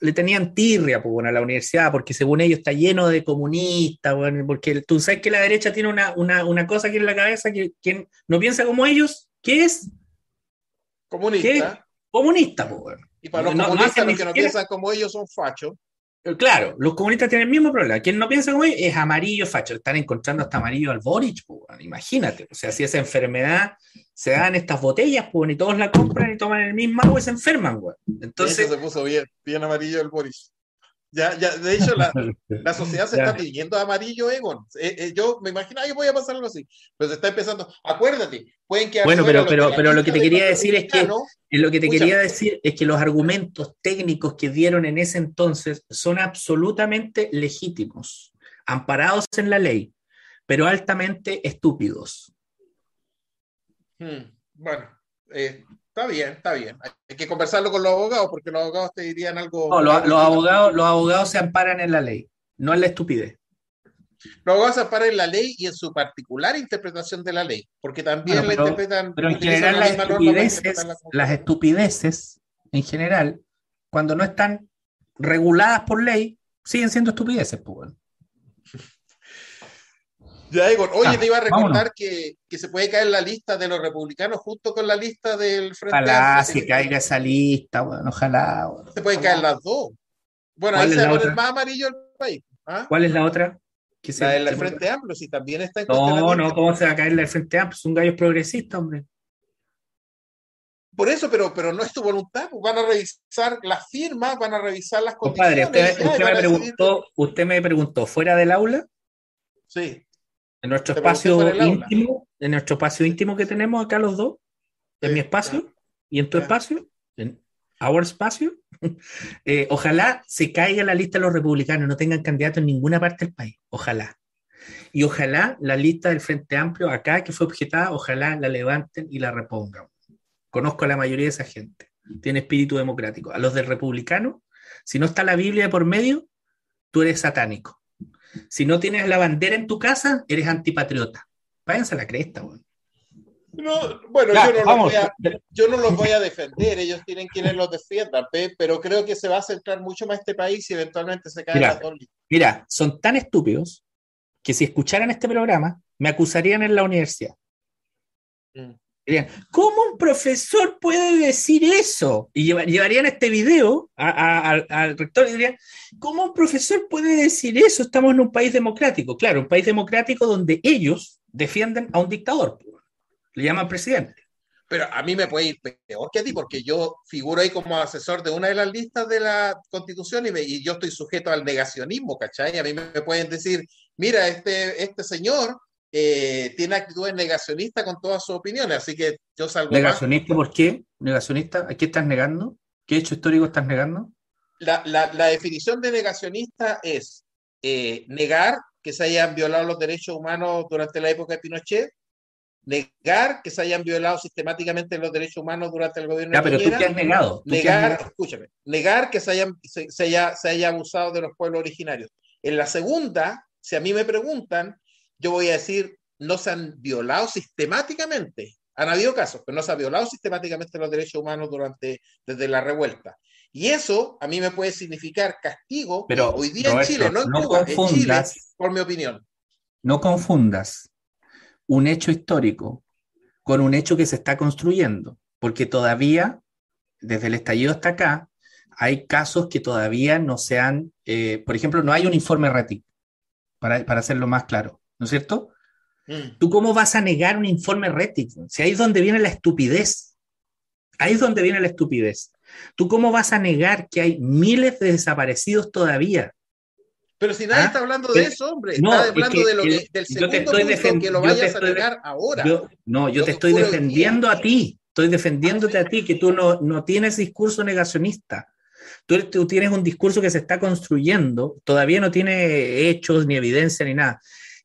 le tenían tirria pues, a la universidad, porque según ellos está lleno de comunistas, porque tú sabes que la derecha tiene una, cosa aquí en la cabeza que quien no piensa como ellos, ¿qué es? Comunista. Comunista, pues, Y para los comunistas, los que no piensan como ellos son fachos. Eh, claro, los comunistas tienen el mismo problema. Quien no piensa como ellos es amarillo facho. Están encontrando hasta amarillo al Boric, pues, imagínate. O sea, si esa enfermedad se dan estas botellas, pues, y todos la compran y toman el mismo agua y se enferman, güey. Entonces. se puso bien, bien amarillo el Boris. Ya, ya, de hecho, la, la sociedad se está pidiendo amarillo, Egon. Eh, eh, yo me imagino, que voy a pasar algo así. Pero se está empezando. Acuérdate, pueden quedar. Bueno, pero, pero, pero lo que te quería decir es que. Lo que te quería decir es que los argumentos técnicos que dieron en ese entonces son absolutamente legítimos, amparados en la ley, pero altamente estúpidos. Hmm, bueno, eh, está bien, está bien. Hay que conversarlo con los abogados porque los abogados te dirían algo. No, los, abogados, los abogados se amparan en la ley, no en la estupidez. Los abogados se amparan en la ley y en su particular interpretación de la ley, porque también la interpretan. Pero en general, las estupideces, las estupideces, en general, cuando no están reguladas por ley, siguen siendo estupideces, pues. Ya. Oye, te iba a recordar que, se puede caer la lista de los republicanos junto con la lista del Frente Ojalá se caiga esa lista, bueno, ojalá. Se pueden caer las dos. Bueno, ahí se va a poner más amarillo el país. ¿ah? ¿Cuál es la otra? la del Frente Amplio, si también está en No, no, ¿cómo se va a caer la del Frente Amplio? Es un gallo progresista, hombre. Por eso, pero, pero no es tu voluntad, pues van a revisar las firmas, van a revisar las condiciones. Compadre, usted, me preguntó, usted me preguntó, ¿fuera del aula? Sí. En nuestro espacio íntimo, en nuestro espacio íntimo que tenemos acá los dos, en mi espacio y en tu espacio, en our espacio, eh, ojalá se caiga la lista de los republicanos, no tengan candidatos en ninguna parte del país, ojalá. Y ojalá la lista del Frente Amplio acá que fue objetada, ojalá la levanten y la repongan. Conozco a la mayoría de esa gente, tiene espíritu democrático. A los del republicano, si no está la Biblia por medio, tú eres satánico. Si no tienes la bandera en tu casa, eres antipatriota. Váyanse a la cresta, bueno, yo, no los voy a, defender, ellos tienen quienes los defiendan, pero creo que se va a centrar mucho más este país y eventualmente se caen las dos Mira, son tan estúpidos que si escucharan este programa, me acusarían en la universidad. Mm. ¿Cómo un profesor puede decir eso? Y llevarían este video al rector y dirían, ¿cómo un profesor puede decir eso? Estamos en un país democrático. Claro, un país democrático donde ellos defienden a un dictador. Le llaman presidente. Pero a mí me puede ir peor que a ti, porque yo figuro ahí como asesor de una de las listas de la Constitución y, y yo estoy sujeto al negacionismo, ¿cachai? A mí me pueden decir, mira, este, este señor eh, tiene actitudes negacionistas con todas sus opiniones, así que yo salgo. ¿Negacionista por qué? ¿Negacionista? ¿A qué estás negando? ¿Qué hecho histórico estás negando? La, la, definición de negacionista es eh, negar que se hayan violado los derechos humanos durante la época de Pinochet, negar que se hayan violado sistemáticamente los derechos humanos durante el gobierno ya, pero tú qué has negado. Negar, escúchame, negar que se, hayan, se, haya, se haya abusado de los pueblos originarios. En la segunda, si a mí me preguntan, yo voy a decir, no se han violado sistemáticamente. Han habido casos, pero no se han violado sistemáticamente los derechos humanos durante, desde la revuelta. Y eso a mí me puede significar castigo Pero, hoy día Roberto, en Chile, no en no Cuba, en Chile, confundas. por mi opinión. No confundas un hecho histórico con un hecho que se está construyendo, porque todavía, desde el estallido hasta acá, hay casos que todavía no se han, eh, por ejemplo, no hay un informe RETIC, para, para hacerlo más claro, ¿no es cierto? Mm. ¿Tú cómo vas a negar un informe RETIC? Si ahí es donde viene la estupidez. Ahí es donde viene la estupidez. ¿Tú cómo vas a negar que hay miles de desaparecidos todavía? Pero si nadie Ah, está hablando de eso, hombre, no, está es hablando que de lo que, el- del yo te segundo estoy punto que lo vayas a negar ahora. Yo- no, yo te estoy defendiendo a ti. Estoy defendiéndote Ah, a ti, que tú no, no tienes discurso negacionista. Tú tienes un discurso que se está construyendo, todavía no tiene hechos, ni evidencia, ni nada.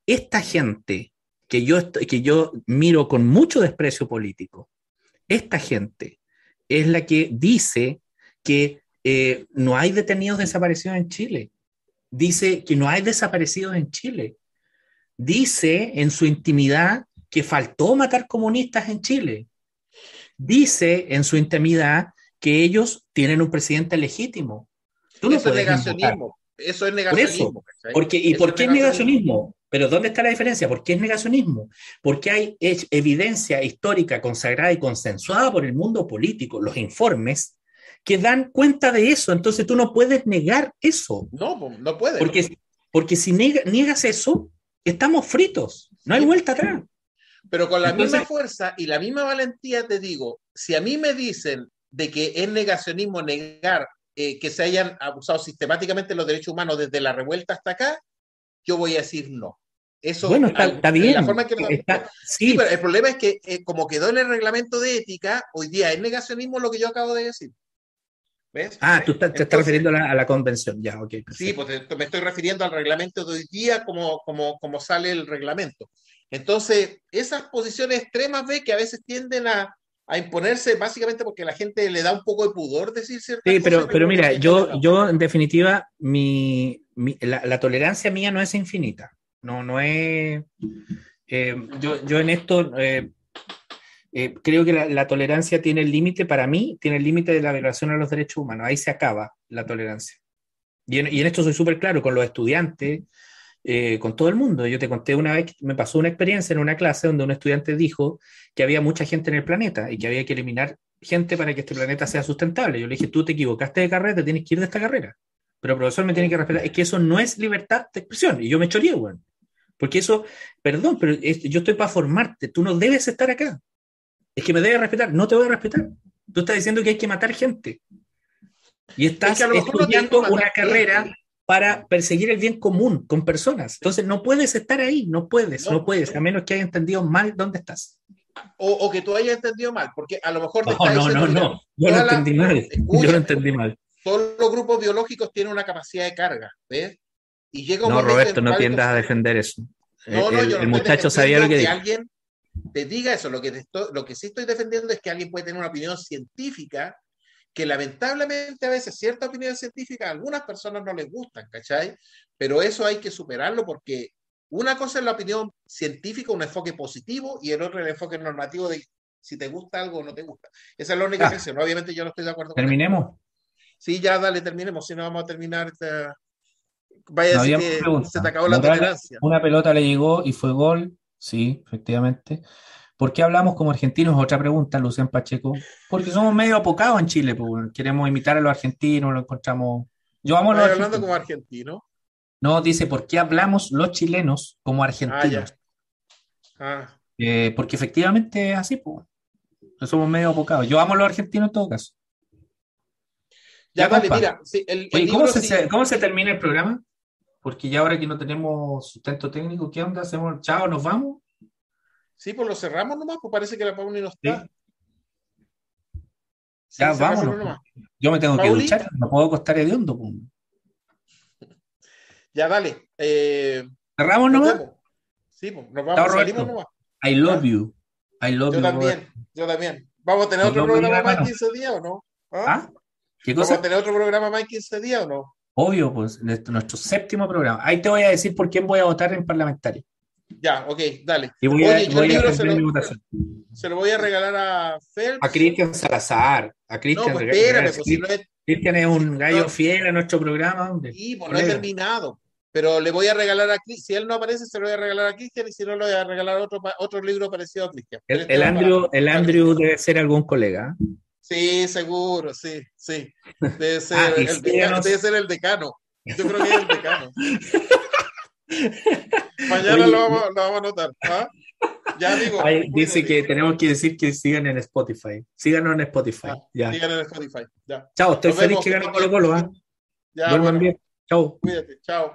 Esta gente que yo, que yo miro con mucho desprecio político, esta gente es la que dice que eh, no hay detenidos desaparecidos en Chile. Dice que no hay desaparecidos en Chile. Dice en su intimidad que faltó matar comunistas en Chile. Dice en su intimidad que ellos tienen un presidente legítimo. Tú no eso puedes negacionismo. Eso es negacionismo. Porque, ¿Y Eso por qué es negacionismo? Pero ¿dónde está la diferencia? ¿Por qué es negacionismo? Porque hay evidencia histórica consagrada y consensuada por el mundo político, los informes, que dan cuenta de eso. Entonces tú no puedes negar eso. No, no puede. Porque, porque si niegas eso, estamos fritos. No hay vuelta atrás. Pero con la Entonces- misma fuerza y la misma valentía te digo, si a mí me dicen de que es negacionismo negar eh, que se hayan abusado sistemáticamente los derechos humanos desde la revuelta hasta acá, yo voy a decir no. Eso, Bueno, está, está bien. la forma que- Está- Sí, sí, pero el problema es que eh, como quedó en el reglamento de ética, hoy día es negacionismo lo que yo acabo de decir. ¿Ves? Ah, tú estás- te estás Entonces- refiriendo a la, a la convención. Ya, ok. perfecto. Sí, pues te- me estoy refiriendo al reglamento de hoy día como, como, como sale el reglamento. Entonces, esas posiciones extremas, ve que a veces tienden a, a imponerse básicamente porque la gente le da un poco de pudor decir ciertas Sí, pero, cosas, pero mira, yo, yo en definitiva, mi, mi- la, la tolerancia mía no es infinita. No, no es. eh, yo, yo en esto eh, eh, creo que la, la tolerancia tiene el límite, para mí, tiene el límite de la violación a los derechos humanos. Ahí se acaba la tolerancia. Y en, y en esto soy súper claro con los estudiantes, eh, con todo el mundo. Yo te conté una vez, me pasó una experiencia en una clase donde un estudiante dijo que había mucha gente en el planeta y que había que eliminar gente para que este planeta sea sustentable. Yo le dije, tú te equivocaste de carrera, te tienes que ir de esta carrera. Pero profesor me tiene que respetar. Es que eso no es libertad de expresión. Y yo me choreé, bueno. Porque eso, perdón, pero es- yo estoy para formarte. Tú no debes estar acá. Es que me debes respetar. No te voy a respetar. Tú estás diciendo que hay que matar gente. Y estás Es que no estudiando que una carrera. Para perseguir el bien común con personas. Entonces no puedes estar ahí, no puedes, no, No, puedes, no. a menos que hayas entendido mal dónde estás. O, o que tú hayas entendido mal, porque a lo mejor te No, no, no, no. Yo lo toda la- entendí mal. Escucha, Yo lo entendí mal. todos los grupos biológicos tienen una capacidad de carga, ¿ves? Y llega un No, Roberto, no tiendas a defender eso. No, no, el, yo no el estoy muchacho sabía lo que dijo. alguien te diga eso. Lo que, te estoy- lo que sí estoy defendiendo es que alguien puede tener una opinión científica que lamentablemente a veces cierta opinión científica a algunas personas no les gustan, ¿cachai? Pero eso hay que superarlo porque una cosa es la opinión científica, un enfoque positivo, y el otro el enfoque normativo de si te gusta algo o no te gusta. Esa es la única Ah. excepción. Obviamente yo no estoy de acuerdo con. Terminemos. Sí, ya dale, terminemos, si no vamos a terminar. esta- Vaya No a decir había más que preguntas. se te acabó la tolerancia. Una pelota le llegó y fue gol. Sí, efectivamente. ¿Por qué hablamos como argentinos? Otra pregunta, Lucián Pacheco. Porque somos medio apocados en Chile, pues, queremos imitar a los argentinos, lo encontramos. Yo amo a los hablando como argentino. No, dice, ¿por qué hablamos los chilenos como Ah, argentinos? Ah, Eh, porque efectivamente es así, pues. Somos medio apocados. Yo amo a los argentinos en todo caso. ya, Ya, vale, mira, sí, el, el Oye, ¿cómo, se- ¿cómo se termina el programa? Porque ya ahora que no tenemos sustento técnico, ¿qué onda? ¿Hacemos chao, nos vamos? Sí, pues lo cerramos nomás, pues parece que la Pauli no está. Sí. Sí, Ya, vámonos. nomás. Yo me tengo que duchar, no puedo acostar hediondo. pues. Ya, dale. Eh, ¿Cerramos nomás? vemos. Sí, pues nos vamos, salimos nomás. I love you. I love Yo you. también, Robert. yo también. ¿Vamos a tener otro programa más en hermano. 15 días o no? ¿Ah? ¿Ah? ¿Qué ¿Vamos cosa? a tener otro programa más en 15 días o no? Obvio, pues, nuestro, nuestro séptimo programa. Ahí te voy a decir por quién voy a votar en parlamentario. Ya, ok, dale. Y voy a, Oye, voy a se lo- se lo voy a regalar a Phelps. A Cristian Salazar. A Cristian no, pues espérame, pues si no es, Cristian es un gallo fiel a nuestro programa. Hombre. Sí, pues no he terminado. Pero le voy a regalar a Cristian. Si él no aparece, se lo voy a regalar a Cristian. Y si no, le voy a regalar otro, otro libro parecido a Cristian. El, este el Andrew, el Andrew debe ser algún colega. Sí, seguro, sí, sí. Debe ser, ah, el, decano, debe ser el decano. Yo creo que es el decano. Mañana lo, vamos, lo, vamos, a notar. ¿ah? Ya digo. dice que tenemos que decir que sigan en Spotify. Síganos en Spotify. Ah, ya. Sigan en Spotify. Ya. Chao, estoy feliz que ganó Colo Colo. ¿ah? Ya, bueno. bien. Chao. Cuídate. Chao.